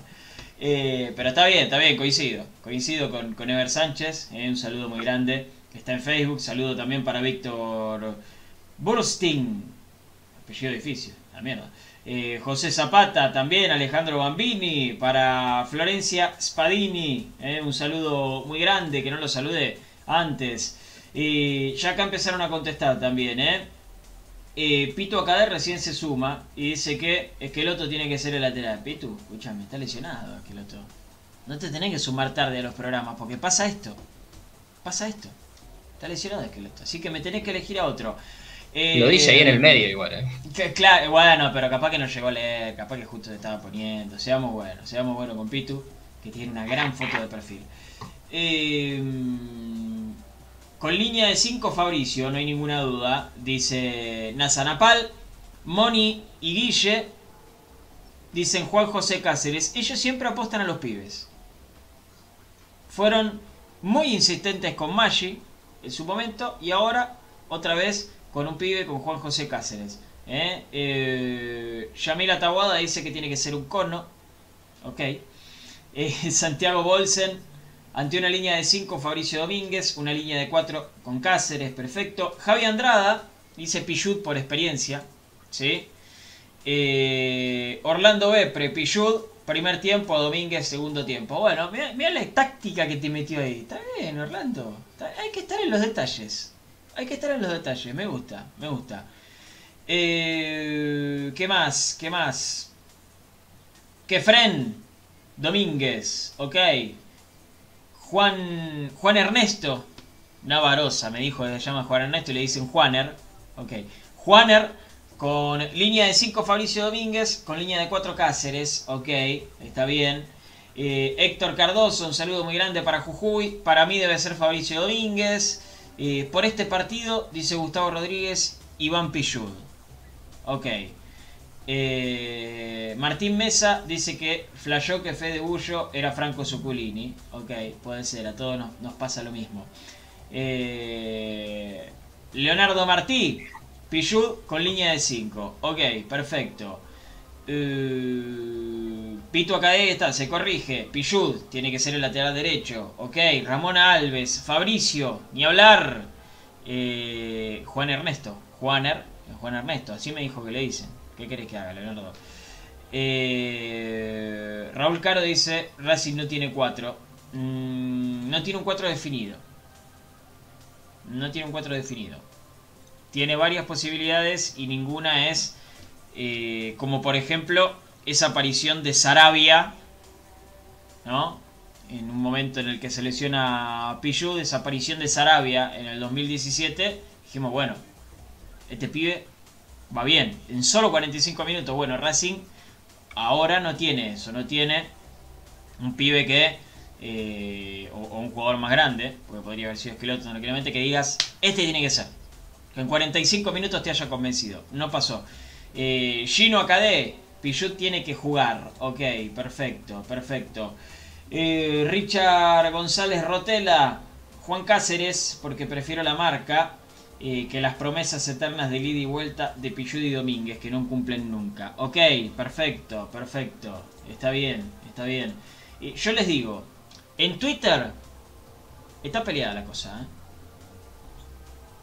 Eh, pero está bien, está bien, coincido. Coincido con Ever Sánchez. un saludo muy grande. Está en Facebook. Saludo también para Víctor Burstein apellido difícil, la mierda. Eh, José Zapata también, Alejandro Bambini, para Florencia Spadini, eh, un saludo muy grande, que no lo saludé antes. Y ya acá empezaron a contestar también, ¿eh? eh Pito Acader recién se suma y dice que Esqueloto tiene que ser el lateral. Pito, escúchame, está lesionado Esqueloto. No te tenés que sumar tarde a los programas porque pasa esto. Pasa esto. Está lesionado Esqueloto. Así que me tenés que elegir a otro lo dice ahí en el medio igual, ¿eh? claro, bueno, pero capaz que no llegó a leer, capaz que justo se estaba poniendo. Seamos buenos, seamos buenos con Pitu, que tiene una gran foto de perfil. Eh, con línea de 5 Fabricio, no hay ninguna duda. Dice Nazanapal, Moni y Guille. Dicen Juan José Cáceres. Ellos siempre apostan a los pibes. Fueron muy insistentes con Maggi en su momento y ahora otra vez con un pibe con Juan José Cáceres. ¿eh? Eh, dice que tiene que ser un cono. Ok. Eh, Santiago Bolsen, ante una línea de 5, Fabricio Domínguez. Una línea de 4 con Cáceres, perfecto. Javi Andrada dice Pichud por experiencia. ¿sí? Orlando Bepre, Pichud, primer tiempo, Domínguez, segundo tiempo. Bueno, mira la táctica que te metió ahí. Está bien, Orlando. Hay que estar en los detalles. Hay que estar en los detalles, me gusta, me gusta. Eh, ¿Qué más? ¿Qué más? Kefren Domínguez, ok. Juan, Juan Ernesto Navarosa, me dijo, se llama Juan Ernesto y le dicen Juaner. Ok. Juaner Con línea de 5 Fabricio Domínguez, con línea de 4 Cáceres, ok, está bien. Eh, Héctor Cardoso, un saludo muy grande para Jujuy. Para mí debe ser Fabricio Domínguez. Eh, por este partido, dice Gustavo Rodríguez, Iván Pillud. Ok. Eh, Martín Mesa dice que flashó que Fede Bullo era Franco Zuculini. Ok, puede ser, a todos nos, pasa lo mismo. Leonardo Martí, Pillud con línea de 5. Ok, perfecto. Pito Acadé está, se corrige. Pillud tiene que ser el lateral derecho. Ok, Ramona Alves, Fabricio, ni hablar. Juan Ernesto, Juaner, Juan Ernesto, así me dijo que le dicen. ¿Qué querés que haga, Leonardo? Eh, Raúl Caro dice, Racing no tiene 4. Mm, no tiene un 4 definido. No tiene un 4 definido. Tiene varias posibilidades y ninguna es eh, como por ejemplo esa aparición de Sarabia, ¿no? En un momento en el que se lesiona Pichu, esa aparición de Sarabia en el 2017, dijimos, bueno, este pibe va bien. En solo 45 minutos, bueno, Racing ahora no tiene eso, no tiene un pibe que, eh, o, un jugador más grande, porque podría haber sido Esqueloto tranquilamente, que digas, este tiene que ser. Que en 45 minutos te haya convencido. No pasó. Eh, Gino Acadé, Pichut tiene que jugar. Ok, perfecto, perfecto. Eh, Richard González Rotela, Juan Cáceres, porque prefiero la marca. Eh, que las promesas eternas de ida y vuelta de Pichud y Domínguez, que no cumplen nunca. Ok, perfecto, perfecto. Está bien, está bien. yo les digo, en Twitter está peleada la cosa. ¿eh?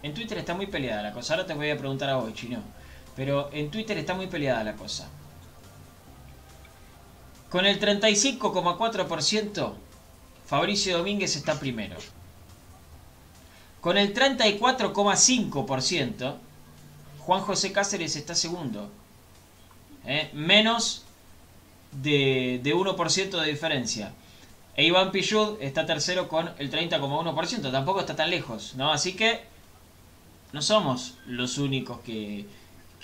En Twitter está muy peleada la cosa. Ahora te voy a preguntar a vos, Chino. Pero en Twitter está muy peleada la cosa. Con el 35,4%, Fabricio Domínguez está primero. Con el 34,5%, Juan José Cáceres está segundo. ¿eh? Menos de, 1% de diferencia. E Iván Pillud está tercero con el 30,1%. Tampoco está tan lejos, ¿no? Así que no somos los únicos que,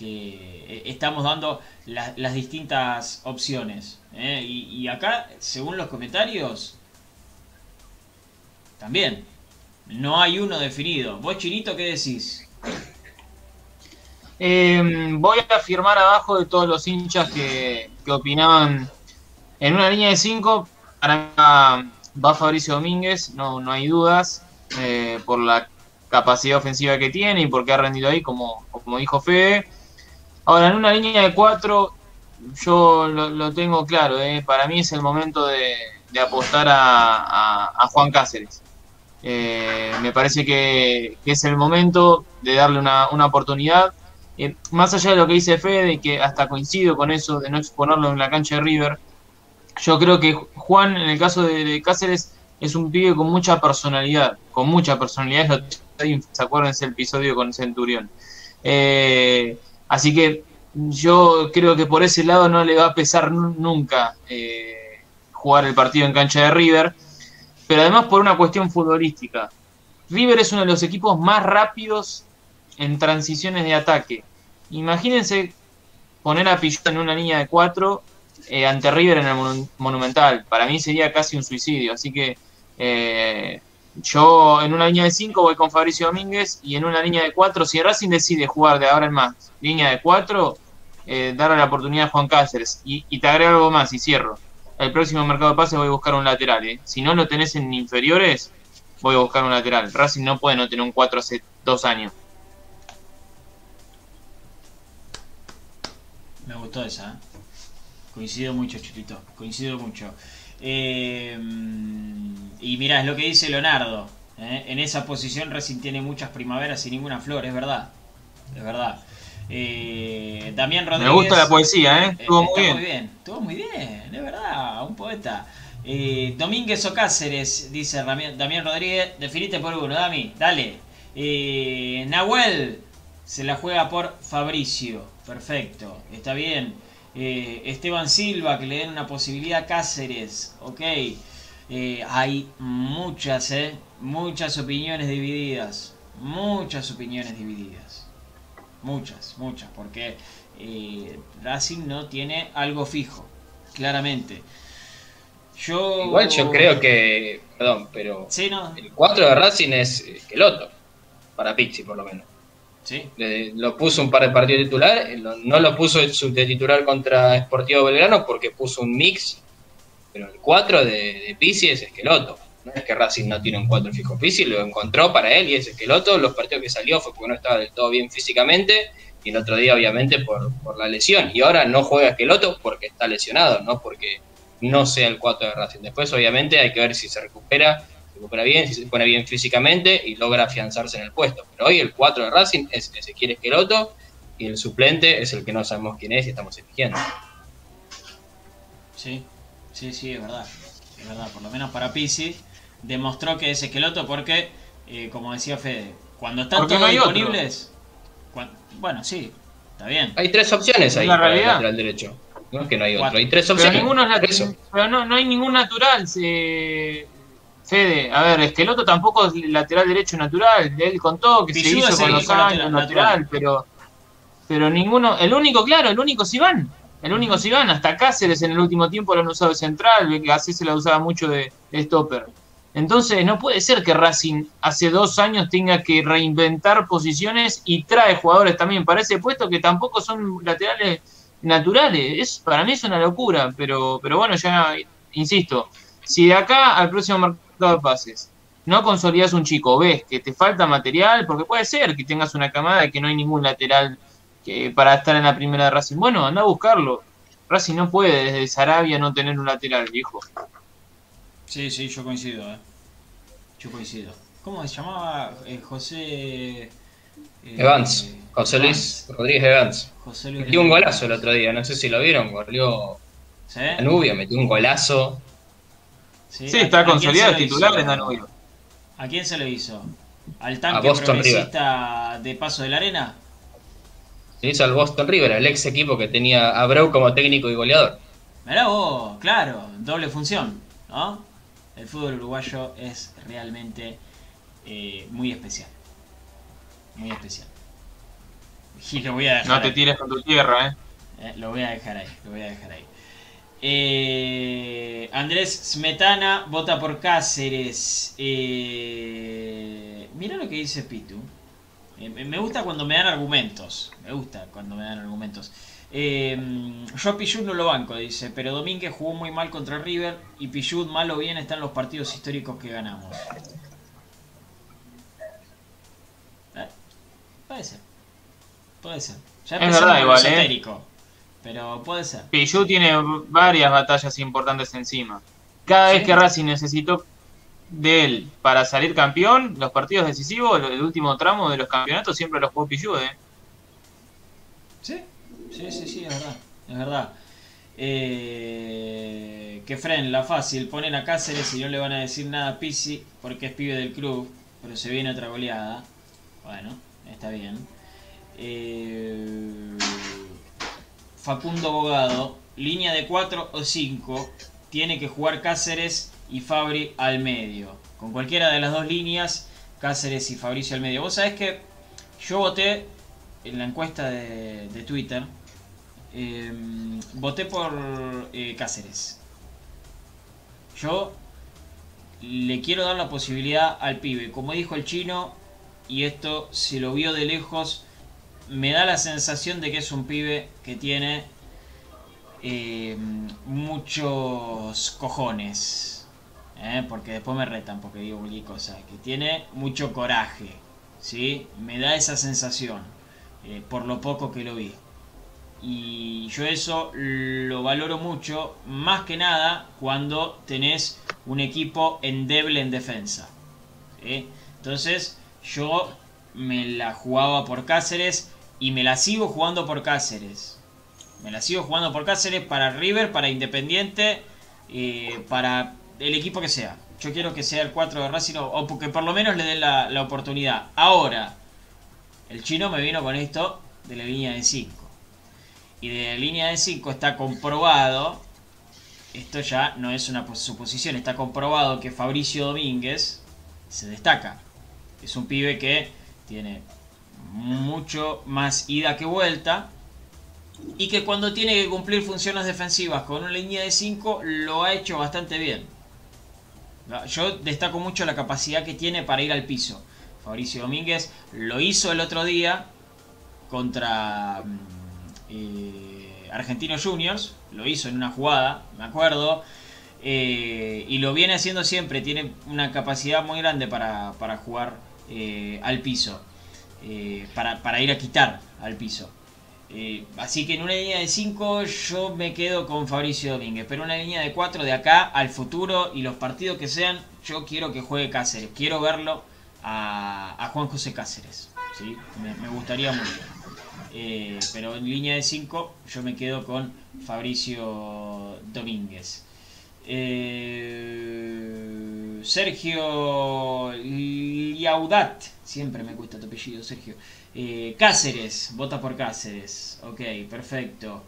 estamos dando las distintas opciones. ¿eh? Y, acá, según los comentarios, también no hay uno definido. ¿Vos, Chinito, qué decís? Em, voy a firmar abajo de todos los hinchas que, opinaban en una línea de 5. Para va Fabricio Domínguez, no, no hay dudas, eh, por la capacidad ofensiva que tiene y porque ha rendido ahí, como, como dijo Fede. Ahora, en una línea de 4, yo lo, tengo claro, eh, para mí es el momento de, apostar a Juan Cáceres. Eh, me parece que, es el momento de darle una, oportunidad. Eh, más allá de lo que dice Fede, que hasta coincido con eso de no exponerlo en la cancha de River, yo creo que Juan, en el caso de, Cáceres, es un pibe con mucha personalidad, con mucha personalidad. ¿Se acuerdan ese episodio con Centurión? Eh, así que yo creo que por ese lado no le va a pesar nunca jugar el partido en cancha de River pero además por una cuestión futbolística. River es uno de los equipos más rápidos en transiciones de ataque. Imagínense poner a Pillot en una línea de cuatro eh, ante River en el Monumental. Para mí sería casi un suicidio. Así que eh, yo en una línea de cinco voy con Fabricio Domínguez y en una línea de cuatro, si Racing decide jugar de ahora en más línea de cuatro, eh, darle la oportunidad a Juan Cáceres. Y, y te agrego algo más y cierro el próximo mercado de pases voy a buscar un lateral. ¿eh? Si no lo tenés en inferiores, voy a buscar un lateral. Racing no puede no tener un 4 hace dos años. Me gustó esa. ¿eh? Coincido mucho, Chupito. Coincido mucho. Eh, y mirá, es lo que dice Leonardo. ¿eh? En esa posición Racing tiene muchas primaveras y ninguna flor, es verdad. Es verdad. Eh, Damián Rodríguez. Me gusta la poesía, ¿eh? eh Estuvo muy bien. muy bien. Estuvo muy bien, de verdad, un poeta. Domínguez o Cáceres, dice Damián Rodríguez. Definite por uno, Dami, dale. Nahuel se la juega por Fabricio. Perfecto, está bien. Eh, Esteban Silva, que le den una posibilidad a Cáceres. Ok. hay muchas, ¿eh? Muchas opiniones divididas. Muchas opiniones divididas. muchas, muchas, porque eh, Racing no tiene algo fijo, claramente. Yo... Igual yo creo que, perdón, pero Sí, no. el 4 de Racing es Esqueloto, para Pizzi por lo menos. Sí. Le- lo puso un par de partidos titular, eh, no lo puso de titular contra Sportivo Belgrano porque puso un mix, pero el 4 de, de Pizzi es Esqueloto. No es que Racing no tiene un 4 fijo. Pizzi lo encontró para él y es Esqueloto. Los partidos que salió fue porque no estaba del todo bien físicamente y el otro día obviamente por, por la lesión. Y ahora no juega Esqueloto porque está lesionado, no porque no sea el 4 de Racing. Después obviamente hay que ver si se recupera, recupera bien, si se pone bien físicamente y logra afianzarse en el puesto. Pero hoy el 4 de Racing es Ezequiel Esqueloto y el suplente es el que no sabemos quién es y estamos eligiendo. Sí, sí, sí, es verdad. Es verdad, por lo menos para Pizzi demostró que es esqueloto porque, eh, como decía Fede, cuando están todos no disponibles. bueno, sí, está bien. Hay tres opciones ahí la para el lateral derecho. No es que no hay Cuatro. otro, hay tres Pero opciones. ninguno es pero no, no hay ningún natural. Se... Fede, a ver, Esqueloto tampoco es lateral derecho natural. Él contó que se hizo con los años natural, natural. pero pero ninguno, el único, claro, el único es Iván. El único es Iván, hasta Cáceres en el último tiempo lo han usado de central, que así se la usaba mucho de, de stopper. Entonces no puede ser que Racing hace dos años tenga que reinventar posiciones y trae jugadores también para ese puesto que tampoco son laterales naturales. Es, para mí es una locura, pero, pero bueno, ya insisto, si de acá al próximo mercado de pases no consolidas un chico, ves que te falta material, porque puede ser que tengas una camada de que no hay ningún lateral que para estar en la primera de Racing. Bueno, anda a buscarlo. Racing no puede desde Sarabia no tener un lateral, viejo. Sí, sí, yo coincido, eh. Yo coincido. ¿Cómo se llamaba eh, José... eh, Evans, José Luis Rodríguez Evans. José Luis Metió un golazo el otro día, no sé si lo vieron, goleó ¿Sí? Metió un golazo. Sí, Sí, ¿a- está consolidado titular en Danubio. ¿A quién se lo hizo? ¿Al A tanque Boston progresista de Paso de la Arena? Se hizo al Boston River, el ex equipo que tenía a Abreu como técnico y goleador. Mirá vos, claro, doble función, ¿no? El fútbol uruguayo es realmente eh, muy especial. Muy especial. Y lo voy a dejar No te ahí. tires con tu tierra, ¿eh? Eh, lo voy a dejar ahí, lo voy a dejar ahí. Eh, Andrés Smetana vota por Cáceres. Eh, mira lo que dice Pitu. Eh, me gusta cuando me dan argumentos. Me gusta cuando me dan argumentos. Yo a Pichut no lo banco, dice, pero Domínguez jugó muy mal contra River y Pichut mal o bien está en los partidos históricos que ganamos. Puede ser. Puede ser. Ya Es verdad Pero puede ser. Pichu tiene varias batallas importantes encima. Cada Sí. vez que Racing necesitó de él para salir campeón, los partidos decisivos, el último tramo de los campeonatos siempre los jugó Pichu, ¿eh? Sí, sí, sí, sí, es verdad. Es verdad. Eh, que Fren, la fácil, ponen a Cáceres y no le van a decir nada a Pizzi porque es pibe del club, pero se viene otra goleada. Bueno, está bien. Eh, Facundo Bogado, línea de 4 o 5, tiene que jugar Cáceres y Fabri al medio. Con cualquiera de las dos líneas, Cáceres y Fabricio al medio. Vos sabés que yo voté en la encuesta de, Twitter, eh, voté por eh, Cáceres. Yo le quiero dar la posibilidad al pibe. Como dijo el chino, y esto se lo vio de lejos, me da la sensación de que es un pibe que tiene eh, muchos cojones. ¿eh? Porque después me retan porque digo cualquier cosa. Que tiene mucho coraje. ¿sí? Me da esa sensación. eh, por lo poco que lo vi. Y yo eso lo valoro mucho, más que nada cuando tenés un equipo endeble en defensa. Entonces yo me la jugaba por Cáceres y me la sigo jugando por Cáceres. Me la sigo jugando por Cáceres para River, para Independiente, eh, para el equipo que sea. Yo quiero que sea el 4 de Racing o, o que por lo menos le den la, la oportunidad. Ahora, el chino me vino con esto de la línea de 5. Y de la línea de 5 está comprobado, esto ya no es una suposición, está comprobado que Fabricio Domínguez se destaca. Es un pibe que tiene mucho más ida que vuelta. Y que cuando tiene que cumplir funciones defensivas con una línea de 5 lo ha hecho bastante bien. Yo destaco mucho la capacidad que tiene para ir al piso. Fabricio Domínguez lo hizo el otro día contra mm, eh, Argentinos Juniors. Lo hizo en una jugada, me acuerdo. Eh, y lo viene haciendo siempre. Tiene una capacidad muy grande para, jugar eh, al piso. Para, para, ir a quitar al piso. así que en una línea de 5 yo me quedo con Fabricio Domínguez. Pero una línea de 4 de acá al futuro y los partidos que sean, yo quiero que juegue Cáceres. Quiero verlo a, Juan José Cáceres. ¿sí? Me, gustaría mucho. Eh, pero en línea de 5 yo me quedo con Fabricio Domínguez. Eh, Sergio Liaudat, siempre me cuesta tu apellido, Sergio. Eh, Cáceres, vota por Cáceres. Ok, perfecto.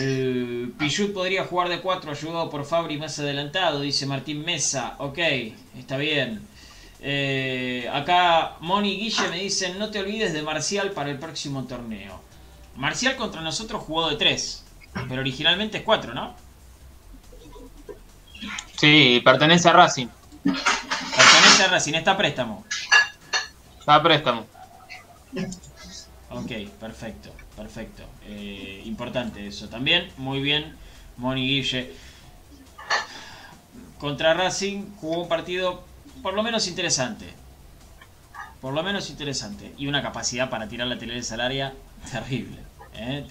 Eh, podría jugar de 4 ayudado por Fabri más adelantado, dice Martín Mesa. Ok, está bien. Eh, acá Moni Guille me dicen, no te olvides de Marcial para el próximo torneo. Marcial contra nosotros jugó de 3, pero originalmente es 4, ¿no? Sí, pertenece a Racing. Pertenece a Racing, está a préstamo. Está a préstamo. Ok, perfecto, perfecto. Eh, importante eso también. Muy bien, Moni Guille. Contra Racing jugó un partido por lo menos interesante. Por lo menos interesante. Y una capacidad para tirar la del salaria terrible. ¿eh?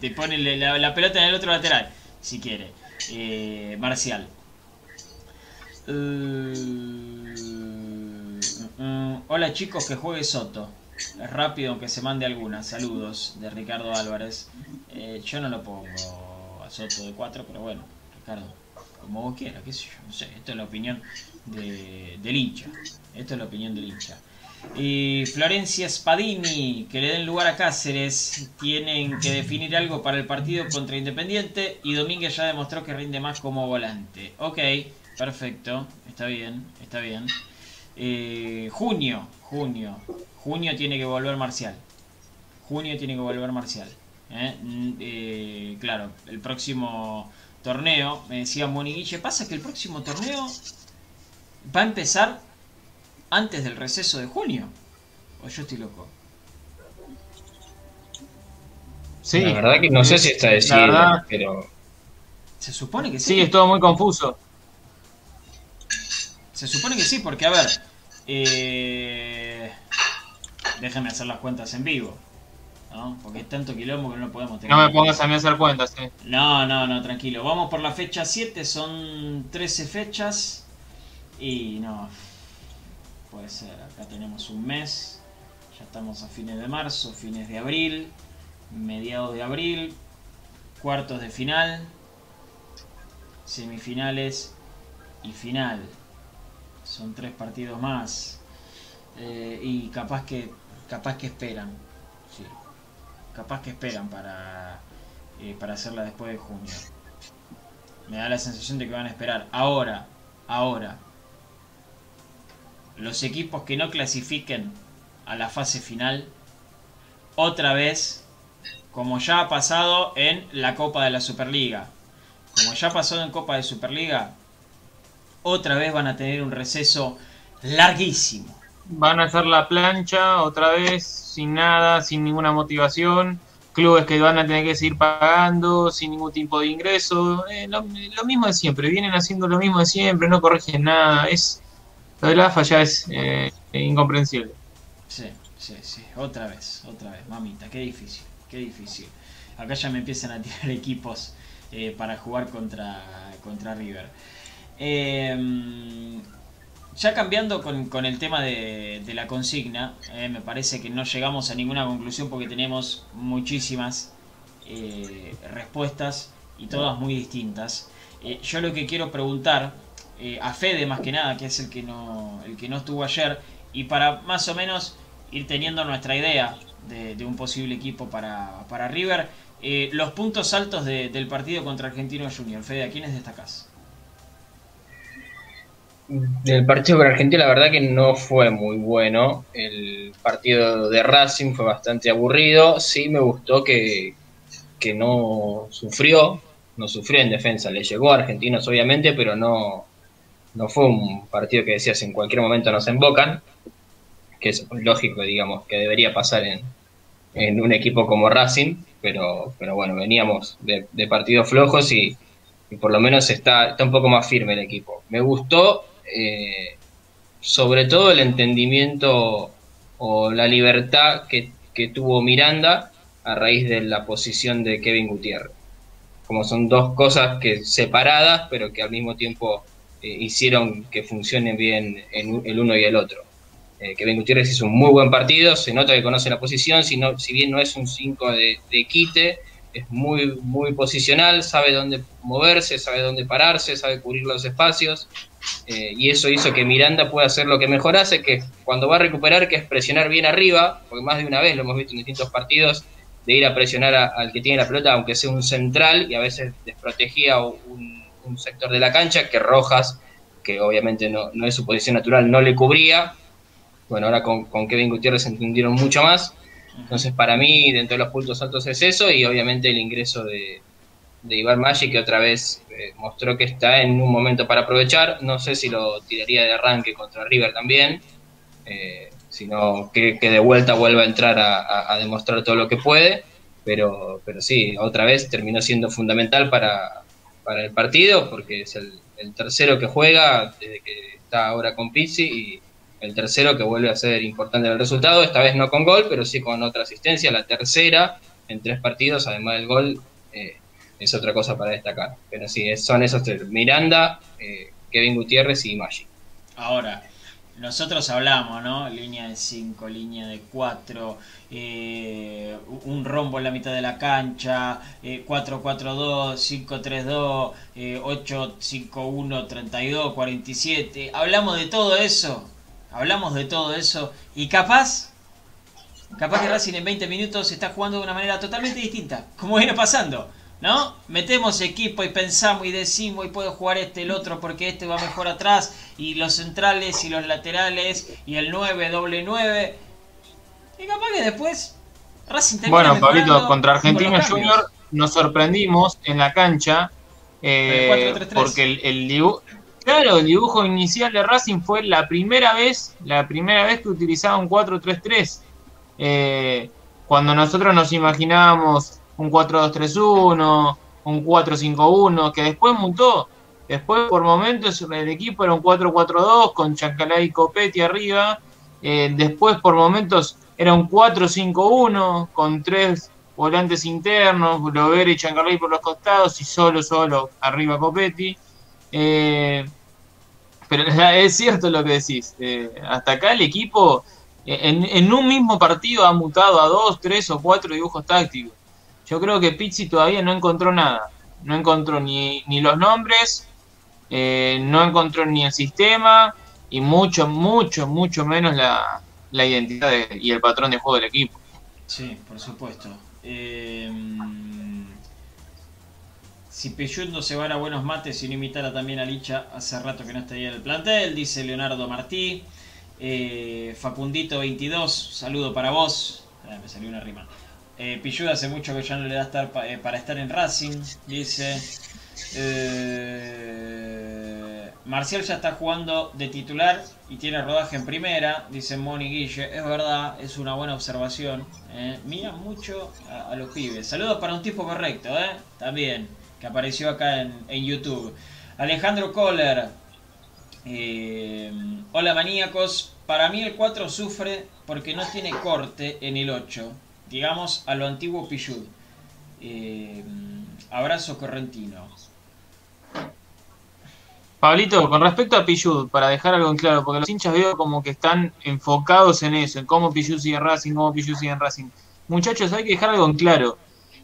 Te, pone la, pelota en el otro lateral, si quiere. Eh, Marcial. Uh, hola chicos, que juegue Soto. Rápido aunque se mande alguna. Saludos de Ricardo Álvarez. Eh, yo no lo pongo a Soto de 4, pero bueno, Ricardo, como vos quieras, qué sé yo. No sé, esto es la opinión de, del hincha. Esto es la opinión del hincha. Y Florencia Spadini, que le den lugar a Cáceres, tienen que definir algo para el partido contra Independiente y Domínguez ya demostró que rinde más como volante. Ok, perfecto, está bien, está bien. Eh, junio, junio, junio tiene que volver Marcial. Junio tiene que volver Marcial. ¿eh? Eh, claro, el próximo torneo, me decía Moniguille, pasa que el próximo torneo va a empezar antes del receso de junio. ¿O yo estoy loco? Sí. La verdad que no sé si está decidido, pero... Se supone que sí. Sí, es todo muy confuso. Se supone que sí, porque a ver... Eh... Déjenme hacer las cuentas en vivo. ¿no? Porque es tanto quilombo que no podemos tener. No me pongas a mí a hacer cuentas, eh. No, no, no, tranquilo. Vamos por la fecha 7, son 13 fechas. Y no, puede ser, acá tenemos un mes, ya estamos a fines de marzo, fines de abril, mediados de abril, cuartos de final, semifinales y final. Son tres partidos más. Eh, y capaz que capaz que esperan. Sí. Capaz que esperan para, eh, para hacerla después de junio. Me da la sensación de que van a esperar. Ahora, ahora, los equipos que no clasifiquen a la fase final, otra vez, como ya ha pasado en la Copa de la Superliga, como ya pasó en Copa de Superliga, otra vez van a tener un receso larguísimo. Van a hacer la plancha otra vez, sin nada, sin ninguna motivación. Clubes que van a tener que seguir pagando, sin ningún tipo de ingreso. Eh, lo, lo, mismo de siempre, vienen haciendo lo mismo de siempre, no corrigen nada. Es, lo de la AFA ya es eh, incomprensible. Sí, sí, sí. Otra vez, otra vez. Mamita, qué difícil, qué difícil. Acá ya me empiezan a tirar equipos eh, para jugar contra, contra River. Em, ya cambiando con, el tema de, la consigna, eh, me parece que no llegamos a ninguna conclusión porque tenemos muchísimas respuestas y todas muy distintas. yo lo que quiero preguntar eh, a Fede más que nada, que es el que no, estuvo ayer, y para más o menos ir teniendo nuestra idea de, un posible equipo para, River. Eh, los puntos altos del partido contra Argentino Junior. Fede, ¿a quiénes destacás? Del partido con Argentina, la verdad que no fue muy bueno. El partido de Racing fue bastante aburrido. Sí me gustó que, que no sufrió, no sufrió en defensa. Le llegó a Argentinos, obviamente, pero no, no fue un partido que decías en cualquier momento nos embocan, que es lógico, digamos, que debería pasar en, en un equipo como Racing, pero, pero bueno, veníamos de, partidos flojos y, por lo menos está, está un poco más firme el equipo. Me gustó eh, sobre todo el entendimiento o la libertad que, tuvo Miranda a raíz de la posición de Kevin Gutiérrez. Como son dos cosas que separadas, pero que al mismo tiempo eh, hicieron que funcionen bien en el uno y el otro. Eh, Kevin Gutiérrez hizo un muy buen partido, se nota que conoce la posición, si, si bien no es un 5 de, de, quite, es muy, muy posicional, sabe dónde moverse, sabe dónde pararse, sabe cubrir los espacios, eh, y eso hizo que Miranda pueda hacer lo que mejor hace, que cuando va a recuperar, que es presionar bien arriba, porque más de una vez lo hemos visto en distintos partidos, de ir a presionar al que tiene la pelota, aunque sea un central, y a veces desprotegía un, un sector de la cancha, que Rojas, que obviamente no, es su posición natural, no le cubría. Bueno, ahora con, Kevin Gutiérrez entendieron mucho más. Entonces, para mí, dentro de los puntos altos es eso, y obviamente el ingreso de, de Iván Maggi, que otra vez eh, mostró que está en un momento para aprovechar. No sé si lo tiraría de arranque contra River también, eh, sino que, de vuelta vuelva a entrar a, demostrar todo lo que puede. Pero, pero sí, otra vez terminó siendo fundamental para, para el partido, porque es el, tercero que juega desde que está ahora con Pizzi y el tercero que vuelve a ser importante en el resultado, esta vez no con gol, pero sí con otra asistencia, la tercera en tres partidos, además del gol, eh, es otra cosa para destacar. Pero sí, son esos tres, Miranda, eh, Kevin Gutiérrez y Maggi. Ahora, nosotros hablamos, ¿no? Línea de 5, línea de 4, eh, un rombo en la mitad de la cancha, 4-4-2, 5-3-2, 8-5-1, 32, 47. Hablamos de todo eso, hablamos de todo eso y capaz, capaz que Racing en 20 minutos está jugando de una manera totalmente distinta, como viene pasando. ¿No? Metemos equipo y pensamos y decimos y puede jugar este el otro porque este va mejor atrás y los centrales y los laterales y el 9 doble 9 y capaz que después Racing Bueno, Pablito, contra Argentina Junior nos sorprendimos en la cancha eh, porque el, el dibujo Claro, el dibujo inicial de Racing fue la primera vez, la primera vez que utilizaba un 4-3-3. Eh, cuando nosotros nos imaginábamos un 4-2-3-1, un 4-5-1, que después mutó. Después, por momentos, el equipo era un 4-4-2 con Chancalay y Copetti arriba. Eh, después, por momentos, era un 4-5-1 con tres volantes internos, Lovera y Chancalay por los costados y solo, solo arriba Copetti. Eh, pero es cierto lo que decís. Eh, hasta acá el equipo en, un mismo partido ha mutado a dos, tres o cuatro dibujos tácticos. Yo creo que Pizzi todavía no encontró nada. No encontró ni, ni los nombres, eh, no encontró ni el sistema y mucho, mucho, mucho menos la, la identidad y el patrón de juego del equipo. Sí, por supuesto. Eh, si Peyut no se van a buenos mates y no imitara también a Licha, hace rato que no estaría en el plantel, dice Leonardo Martí. Eh, Facundito 22, saludo para vos. Ah, me salió una rima. Eh, hace mucho que ya no le da estar eh, para estar en Racing, dice. Eh, Marcial ya está jugando de titular y tiene rodaje en primera, dice Moni Guille. Es verdad, es una buena observación. Eh. Mira mucho a, los pibes. Saludos para un tipo correcto, ¿eh? También, que apareció acá en, en YouTube. Alejandro Kohler. hola maníacos. Para mí el 4 sufre porque no tiene corte en el 8 digamos, a lo antiguo Pichud. Eh, abrazo correntino. Pablito, con respecto a Pichud, para dejar algo en claro, porque los hinchas veo como que están enfocados en eso, en cómo Pichud sigue en Racing, cómo Pichud sigue en Racing. Muchachos, hay que dejar algo en claro.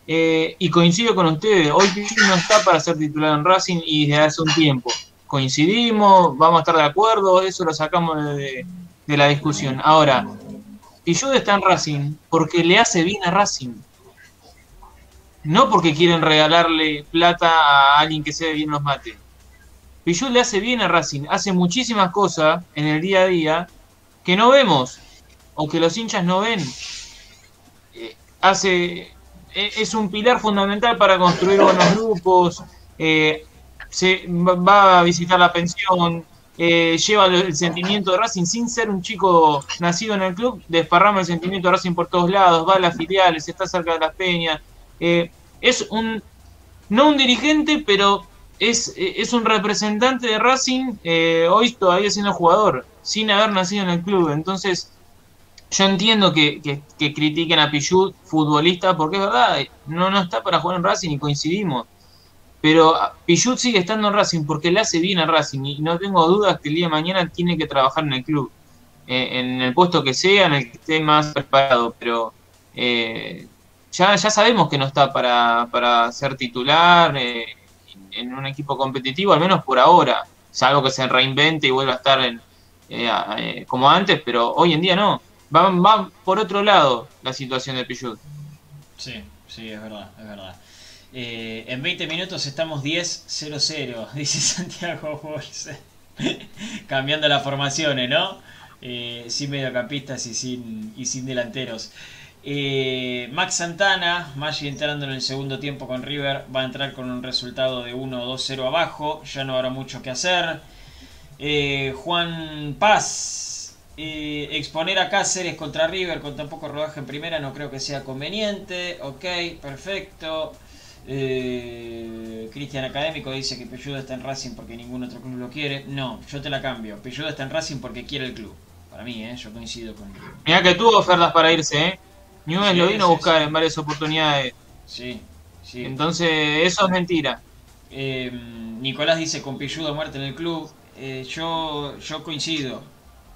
Eh, y coincido con ustedes, hoy Pichud no está para ser titular en Racing y desde hace un tiempo. Coincidimos, vamos a estar de acuerdo, eso lo sacamos de la discusión. Ahora, Pichud está en Racing porque le hace bien a Racing. No porque quieren regalarle plata a alguien que se bien los mate. Pichut le hace bien a Racing, hace muchísimas cosas en el día a día que no vemos o que los hinchas no ven. Eh, hace e, es un pilar fundamental para construir buenos grupos, eh, se va a visitar la pensión, eh, lleva el sentimiento de Racing sin ser un chico nacido en el club, desparrama el sentimiento de Racing por todos lados, va a las filiales, está cerca de las peñas. Eh, es un, no un dirigente, pero es, es un representante de Racing hoy todavía siendo jugador, sin haber nacido en el club. Entonces, yo entiendo que, que, critiquen a Pichut, futbolista, porque es verdad, no, no está para jugar en Racing y coincidimos. Pero Pichut sigue estando en Racing porque le hace bien a Racing y no tengo dudas que el día de mañana tiene que trabajar en el club. Eh, en el puesto que sea, en el que esté más preparado, pero eh, ya, ya sabemos que no está para, para ser titular eh, en un equipo competitivo, al menos por ahora, salvo que se reinvente y vuelva a estar en, como antes, pero hoy en día no. Va, va por otro lado la situación de Pichut. Sí, sí, es verdad, es verdad. Eh, en 20 minutos estamos 10-0-0, dice Santiago Bolse. Cambiando las formaciones, ¿no? Eh, sin mediocampistas y sin, y sin delanteros. Eh, Max Santana, Maggi entrando en el segundo tiempo con River, va a entrar con un resultado de 1-2-0 abajo, ya no habrá mucho que hacer. Juan Paz, exponer a Cáceres contra River con tan poco rodaje en primera no creo que sea conveniente. Ok, perfecto. Eh, Cristian Académico dice que Pelludo está en Racing porque ningún otro club lo quiere. No, yo te la cambio. Pelludo está en Racing porque quiere el club. Para mí, ¿eh? yo coincido con. Mira que tuvo ofertas para irse, ¿eh? Newell lo vino a buscar en varias oportunidades. Sí, sí. Entonces, eso es mentira. Eh, Nicolás dice con Pelludo muerte en el club. Eh, yo, yo coincido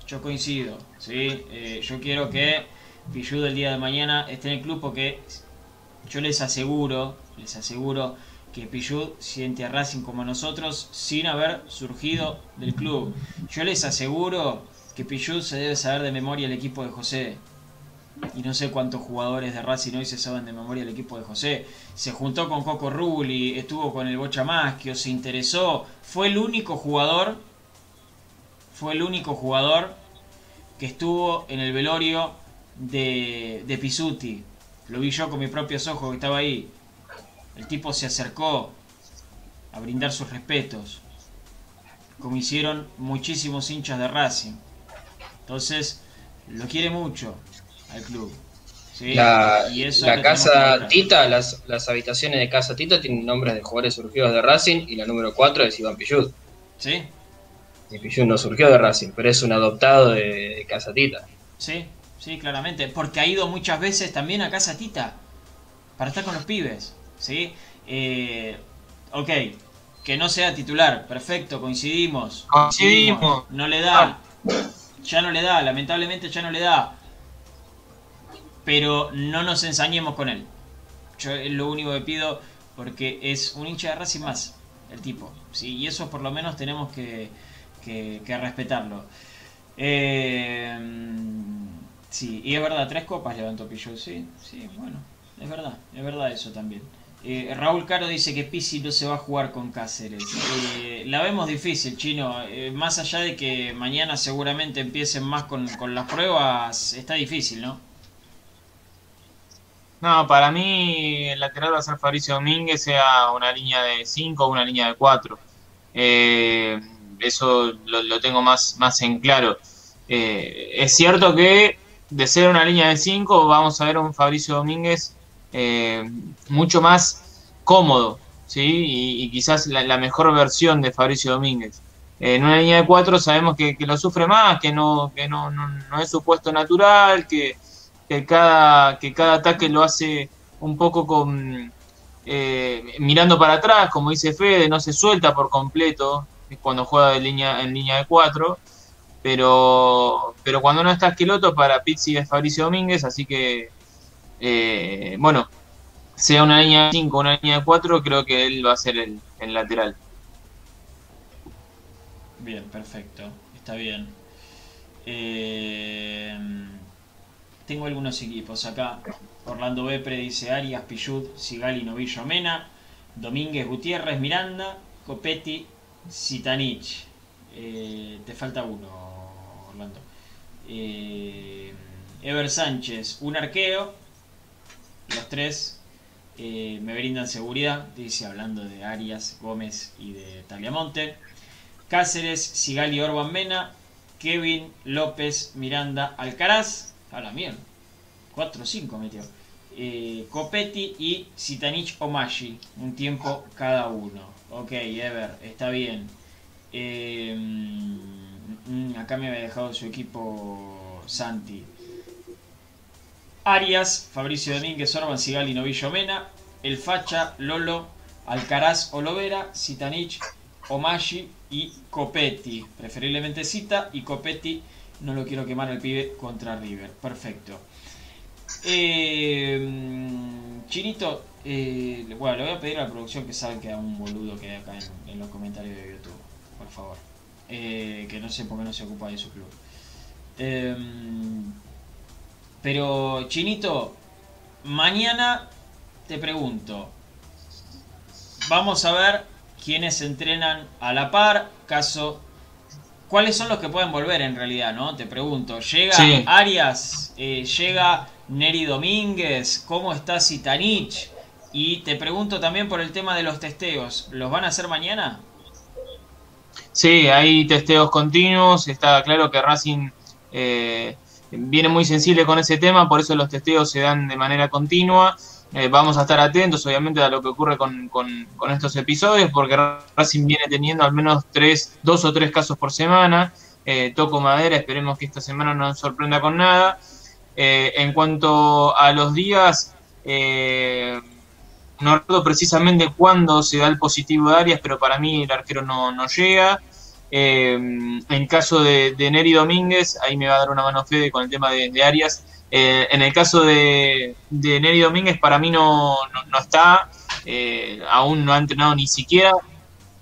yo coincido, ¿sí? Yo quiero que Pilludo el día de mañana esté en el club porque yo les aseguro, les aseguro que Pillud siente a Racing como nosotros sin haber surgido del club. Yo les aseguro que Pillud se debe saber de memoria el equipo de José. Y no sé cuántos jugadores de Racing hoy se saben de memoria el equipo de José. Se juntó con Coco Rulli, estuvo con el Bocha Maschio, se interesó. Fue el único jugador, fue el único jugador que estuvo en el velorio de, de Pisuti. Lo vi yo con mis propios ojos que estaba ahí. El tipo se acercó a brindar sus respetos, como hicieron muchísimos hinchas de Racing. Entonces, lo quiere mucho al club. La, la casa Tita, las, las, habitaciones de Casa Tita tienen nombres de jugadores surgidos de Racing y la número 4 es Iván Pillud. Sí, y no surgió de Racing, pero es un adoptado de, Casa Tita. Sí, sí, claramente. Porque ha ido muchas veces también a Casa Tita para estar con los pibes. ¿Sí? Eh, ok, que no sea titular, perfecto, coincidimos. Coincidimos. No le da. Ya no le da, lamentablemente ya no le da. Pero no nos ensañemos con él. Yo es lo único que pido porque es un hincha de Racing más, el tipo. ¿sí? Y eso por lo menos tenemos que, que, respetarlo. Eh, sí, y es verdad, tres copas levantó Pillo, sí, sí, bueno, es verdad, es verdad eso también. Eh, Raúl Caro dice que Pisi no se va a jugar con Cáceres. Eh, la vemos difícil, chino. más allá de que mañana seguramente empiecen más con, con, las pruebas, está difícil, ¿no? No, para mí el lateral va a ser Fabricio Domínguez, sea una línea de 5 o una línea de 4. Eh, eso lo, tengo más, más en claro. Eh, es cierto que de ser una línea de 5 vamos a ver a un Fabricio Domínguez eh, mucho más cómodo, ¿sí? Y, quizás la, mejor versión de Fabricio Domínguez. en una línea de 4 sabemos que, lo sufre más, que no, que no, no, es su puesto natural, que, que, cada, que cada ataque lo hace un poco con... Eh, mirando para atrás, como dice Fede, no se suelta por completo, cuando juega de línea, en línea de 4. Pero, pero cuando no está Esqueloto, para Pizzi es Fabricio Domínguez, así que, eh, bueno, sea una línea de 5 o una línea de 4, creo que él va a ser el, lateral. Bien, perfecto, está bien. Eh, tengo algunos equipos acá. Orlando Bepre dice Arias, Pillud, Sigali, Novillo, Mena, Domínguez, Gutiérrez, Miranda, Copetti, Sitanich. Eh, te falta uno, Orlando. Ever Sánchez, un arqueo. Los tres eh, me brindan seguridad. Dice hablando de Arias, Gómez y de Tagliamonte. Cáceres, Sigali, Orban Mena. Kevin, López, Miranda, Alcaraz. A la mierda. 4 o 5 metió. Eh, Copetti y Sitanich Omashi. Un tiempo cada uno. Ok, Ever, está bien. Eh, mm, acá me había dejado su equipo Santi. Arias, Fabricio Domínguez, Orban, Sigali, Novillo Mena. El Facha, Lolo, Alcaraz, Olovera, Sitanich, Omashi y Copetti. Preferiblemente Cita y Copetti. No lo quiero quemar al pibe contra River. Perfecto. Eh, Chinito, eh, bueno, le voy a pedir a la producción que sabe que hay un boludo que hay acá en, en los comentarios de YouTube. Por favor. Eh, que no sé por qué no se ocupa de su club. Pero, Chinito, mañana te pregunto. Vamos a ver quiénes entrenan a la par. Caso. ¿Cuáles son los que pueden volver en realidad, no? Te pregunto. ¿Llega Sí. Arias? Eh, ¿Llega Neri Domínguez? ¿Cómo está Sitanich? Y te pregunto también por el tema de los testeos. ¿Los van a hacer mañana? Sí, hay testeos continuos. Está claro que Racing eh, viene muy sensible con ese tema, por eso los testeos se dan de manera continua. Eh, vamos a estar atentos, obviamente, a lo que ocurre con, con- estos episodios, porque Racing viene teniendo al menos tres, dos o tres casos por semana. Eh, toco madera, esperemos que esta semana no nos sorprenda con nada. Eh, en cuanto a los días, no recuerdo precisamente cuándo se da el positivo de Arias, pero para mí el arquero no, no llega. Eh, en caso de, de Neri Domínguez, ahí me va a dar una mano Fede con el tema de, Arias. Eh, en el caso de, de Neri Domínguez, para mí no, no, no está, eh, aún no ha entrenado ni siquiera,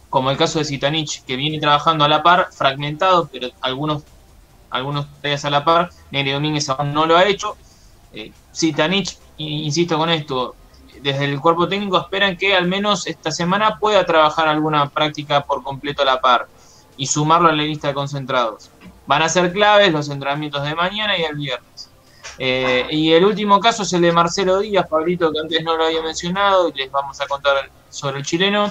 como el caso de Sitanich, que viene trabajando a la par, fragmentado, pero algunos, algunos tareas a la par, Neri Domínguez aún no lo ha hecho. Eh, Sitanich, i- insisto con esto, desde el cuerpo técnico esperan que al menos esta semana pueda trabajar alguna práctica por completo a la par y sumarlo a la lista de concentrados. Van a ser claves los entrenamientos de mañana y el viernes. Eh, y el último caso es el de Marcelo Díaz, Pablito, que antes no lo había mencionado, y les vamos a contar sobre el chileno.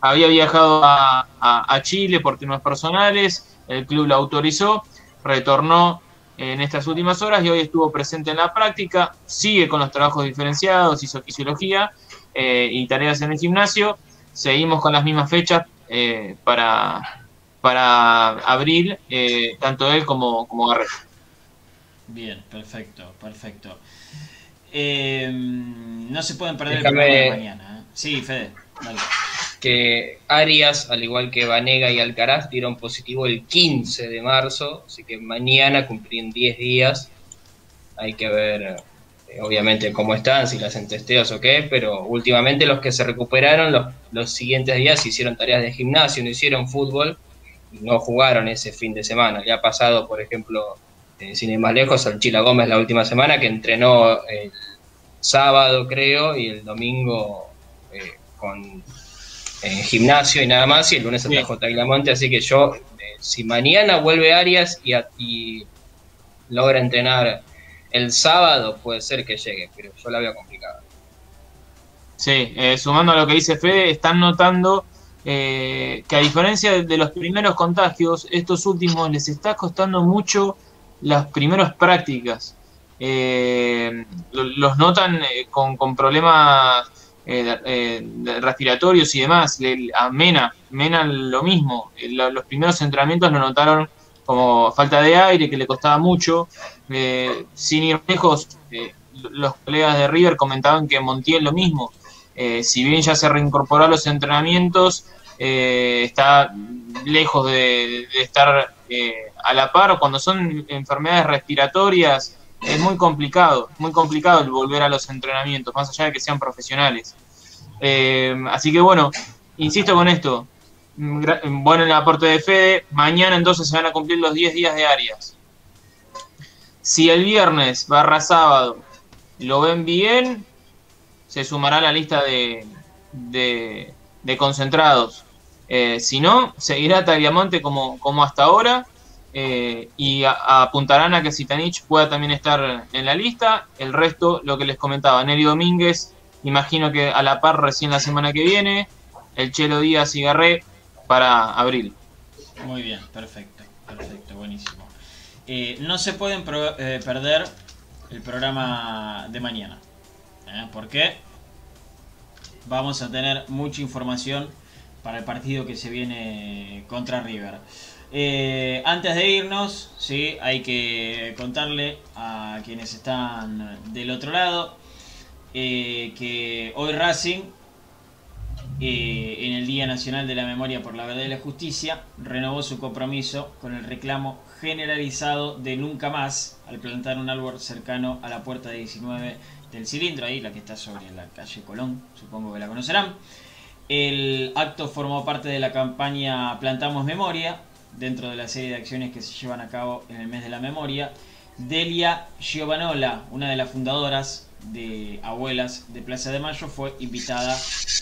Había viajado a, Chile por temas personales, el club lo autorizó, retornó en estas últimas horas y hoy estuvo presente en la práctica, sigue con los trabajos diferenciados, hizo fisiología eh, y tareas en el gimnasio. Seguimos con las mismas fechas eh, para, para abril, eh, tanto él como, como Garrett. Bien, perfecto, perfecto. Eh, no se pueden perder Déjame- el programa de mañana. ¿eh? Sí, Fede, dale. que Arias, al igual que Vanega y Alcaraz, dieron positivo el 15 de marzo, así que mañana cumplían 10 días. Hay que ver, eh, obviamente, cómo están, si las hacen testeos o qué, pero últimamente los que se recuperaron los, los siguientes días hicieron tareas de gimnasio, no hicieron fútbol no jugaron ese fin de semana. Le ha pasado, por ejemplo, eh, sin ir más lejos, al Chila Gómez la última semana, que entrenó el sábado, creo, y el domingo eh, con en gimnasio y nada más, y el lunes atajó Tagliamonte, así que yo, eh, si mañana vuelve Arias y, a- y logra entrenar el sábado, puede ser que llegue, pero yo la veo complicada. Sí, eh, sumando a lo que dice Fede, están notando eh, que a diferencia de, los primeros contagios, estos últimos les está costando mucho las primeras prácticas. Eh, lo- los notan eh, con, con problemas eh, eh, respiratorios y demás. A Mena, Mena lo mismo. Eh, lo- los primeros entrenamientos lo notaron como falta de aire, que le costaba mucho. Sin ir lejos, los colegas de River comentaban que Montiel lo mismo. Si bien ya se reincorporó a los entrenamientos, eh, está lejos de, estar eh, a la par. Cuando son enfermedades respiratorias, es muy complicado, muy complicado el volver a los entrenamientos, más allá de que sean profesionales. Eh, así que bueno, insisto con esto. Mm, gra- Bueno, el aporte de Fede, mañana entonces se van a cumplir los 10 días de Arias. Si el viernes barra sábado lo ven bien, se sumará a la lista de, de concentrados. Eh, si no, seguirá Tagliamonte como, como hasta ahora. Eh, y apuntarán a que Sitanich pueda también estar en la lista. El resto, lo que les comentaba, Nelly Domínguez, imagino que a la par recién la semana que viene. El Chelo Díaz y Garré para abril. Muy bien, perfecto, perfecto, buenísimo. Eh, no se pueden perder el programa de mañana. ¿Por qué? Vamos a tener mucha información para el partido que se viene contra River. Eh, antes de irnos, ¿sí? hay que contarle a quienes están del otro lado eh, que hoy Racing, eh, en el Día Nacional de la Memoria por la Verdad y la Justicia, renovó su compromiso con el reclamo generalizado de nunca más al plantar un árbol cercano a la puerta 19 del cilindro, ahí la que está sobre la calle Colón, supongo que la conocerán. El acto formó parte de la campaña Plantamos Memoria, dentro de la serie de acciones que se llevan a cabo en el mes de la memoria. Delia Giovanola, una de las fundadoras de Abuelas de Plaza de Mayo, fue invitada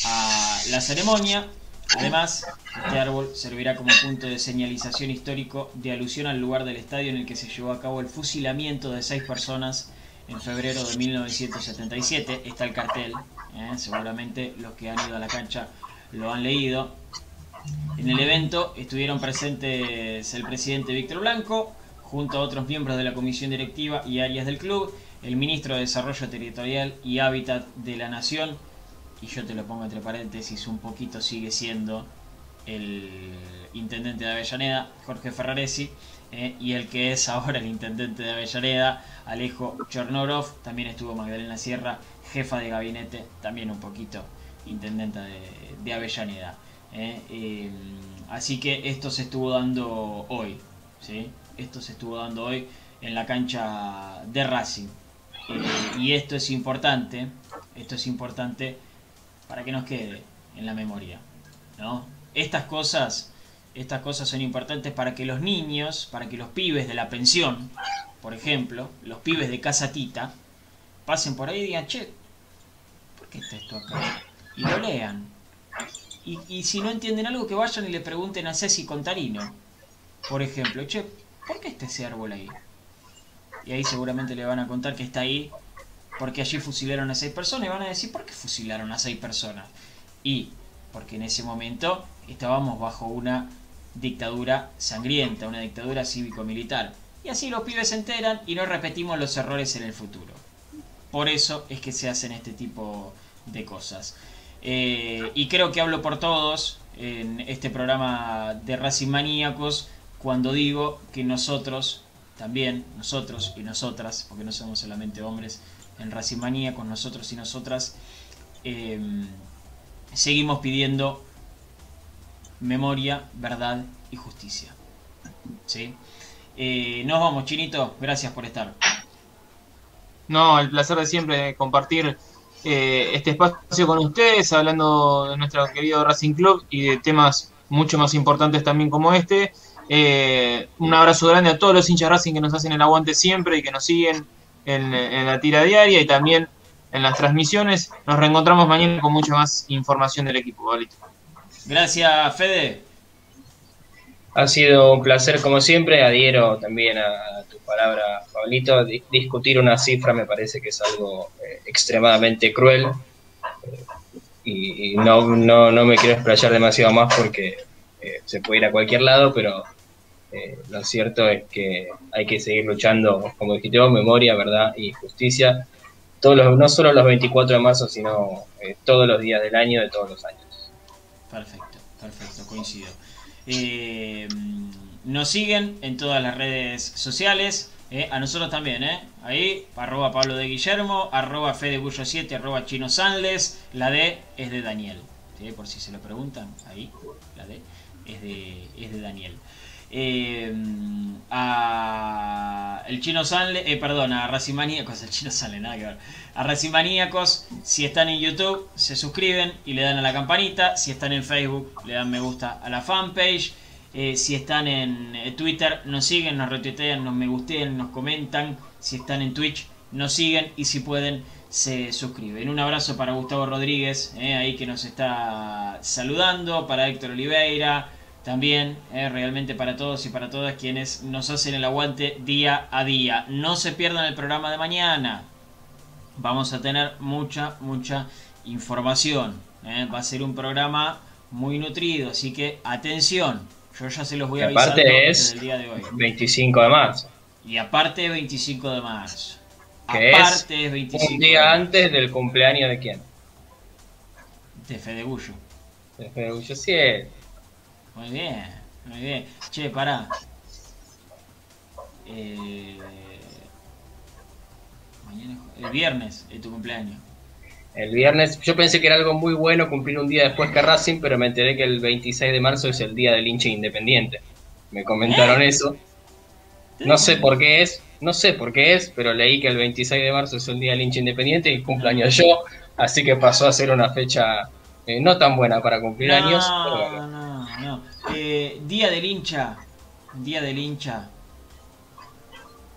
a la ceremonia. Además, este árbol servirá como punto de señalización histórico de alusión al lugar del estadio en el que se llevó a cabo el fusilamiento de seis personas en febrero de 1977. Está el cartel, ¿eh? seguramente los que han ido a la cancha lo han leído. En el evento estuvieron presentes el presidente Víctor Blanco, junto a otros miembros de la comisión directiva y áreas del club, el ministro de Desarrollo Territorial y Hábitat de la Nación, y yo te lo pongo entre paréntesis, un poquito sigue siendo el intendente de Avellaneda, Jorge Ferraresi, ¿eh? y el que es ahora el intendente de Avellaneda, Alejo Chornorov, también estuvo Magdalena Sierra, jefa de gabinete, también un poquito intendente de, Avellaneda. ¿eh? Eh, así que esto se estuvo dando hoy, ¿sí? esto se estuvo dando hoy en la cancha de Racing. y esto es importante, esto es importante para que nos quede en la memoria. ¿no? Estas cosas estas cosas son importantes para que los niños, para que los pibes de la pensión, por ejemplo, los pibes de casa tita, pasen por ahí y digan, che, ¿por qué está esto acá? Y lo lean. Y, si no entienden algo, que vayan y le pregunten a Ceci Contarino, por ejemplo, che, ¿por qué está ese árbol ahí? Y ahí seguramente le van a contar que está ahí porque allí fusilaron a seis personas y van a decir, ¿por qué fusilaron a seis personas? Y porque en ese momento estábamos bajo una dictadura sangrienta, una dictadura cívico-militar. Y así los pibes se enteran y no repetimos los errores en el futuro. Por eso es que se hacen este tipo de cosas. Eh, y creo que hablo por todos en este programa de Racing Maníacos cuando digo que nosotros, también nosotros y nosotras, porque no somos solamente hombres en Racing Maníacos, nosotros y nosotras, eh, seguimos pidiendo memoria, verdad y justicia. ¿Sí? Eh, nos vamos, Chinito. Gracias por estar. No, el placer de siempre compartir eh, este espacio con ustedes, hablando de nuestro querido Racing Club y de temas mucho más importantes también como este. Eh, un abrazo grande a todos los hinchas Racing que nos hacen el aguante siempre y que nos siguen en, la tira diaria y también en las transmisiones. Nos reencontramos mañana con mucha más información del equipo. Gracias, Fede. Ha sido un placer como siempre. Adhiero también a tu palabra, Pablito. discutir una cifra me parece que es algo eh, extremadamente cruel. Eh, y, no, no, no, me quiero explayar demasiado más porque eh, se puede ir a cualquier lado, pero lo cierto es que hay que seguir luchando, como dijiste memoria, verdad y justicia. Todos los, no solo los 24 de marzo, sino todos los días del año, de todos los años. Perfecto, perfecto, coincido. Eh, nos siguen en todas las redes sociales. Eh, a nosotros también, ¿eh? Ahí, arroba Pablo de Guillermo, arroba Fedebullo 7, arroba Chino Sanles. La D es de Daniel. Por si se lo preguntan, ahí, la D es de, es de Daniel. Eh, a el chino Sanle, eh, perdón, a el chino Sanle, nada que ver. A Racimaníacos, si están en YouTube, se suscriben y le dan a la campanita. Si están en Facebook, le dan me gusta a la fanpage. Eh, si están en eh, Twitter, nos siguen, nos retuitean, nos me gustean, nos comentan. Si están en Twitch, nos siguen y si pueden, se suscriben. Un abrazo para Gustavo Rodríguez, eh, ahí que nos está saludando, para Héctor Oliveira, también eh, realmente para todos y para todas quienes nos hacen el aguante día a día. No se pierdan el programa de mañana. Vamos a tener mucha, mucha información. eh. Va a ser un programa muy nutrido, así que atención. Yo ya se los voy a avisar aparte es el día de hoy. 25 de marzo, Y aparte 25 de marzo. Que aparte es es 25 un de día marzo. antes del cumpleaños de quién? De Fede Gullo. De Ferguson 7. Muy bien, muy bien. Che, pará. Eh, mañana, el viernes es tu cumpleaños. El viernes, yo pensé que era algo muy bueno cumplir un día después que Racing, pero me enteré que el 26 de marzo es el día del hincha independiente. Me comentaron eso. No sé por qué es, no sé por qué es, pero leí que el 26 de marzo es el día del hincha independiente y cumpleaños yo, así que pasó a ser una fecha eh, no tan buena para cumplir no, años. pero bueno. no, no. Eh, día del hincha. Día del hincha.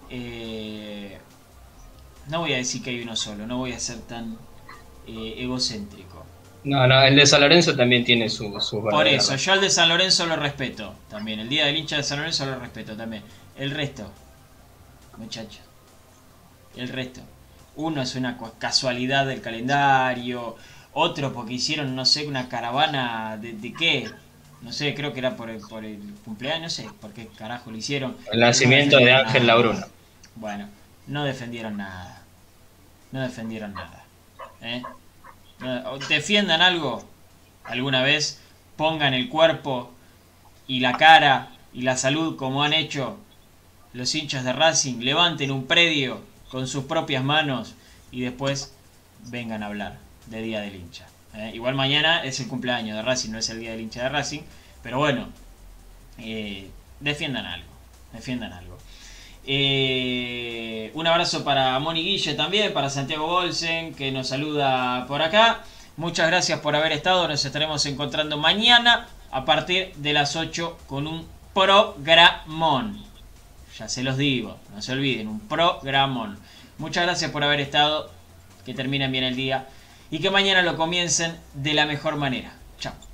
Eh, no voy a decir que hay uno solo, no voy a ser tan eh, egocéntrico. No, no, el de San Lorenzo también tiene su, sus Por eso, yo al de San Lorenzo lo respeto también. El día del hincha de San Lorenzo lo respeto también. El resto, muchachos. El resto. Uno es una casualidad del calendario. Otro porque hicieron, no sé, una caravana de, de qué. No sé, creo que era por el, por el cumpleaños, no sé por qué carajo lo hicieron. El nacimiento No de Ángel nada. Labruna. Bueno, no defendieron nada. No defendieron nada. ¿eh? No- Defiendan algo alguna vez. Pongan el cuerpo y la cara y la salud como han hecho los hinchas de Racing. Levanten un predio con sus propias manos y después vengan a hablar de Día del Hincha. ¿eh? Igual mañana es el cumpleaños de Racing, no es el Día del Hincha de Racing. Pero bueno, eh, defiendan algo. Defiendan algo. Eh, un abrazo para Moni Guille también, para Santiago Bolsen, que nos saluda por acá. Muchas gracias por haber estado. Nos estaremos encontrando mañana a partir de las 8 con un programón. Ya se los digo, no se olviden, un programón. Muchas gracias por haber estado. Que terminen bien el día y que mañana lo comiencen de la mejor manera. Chao.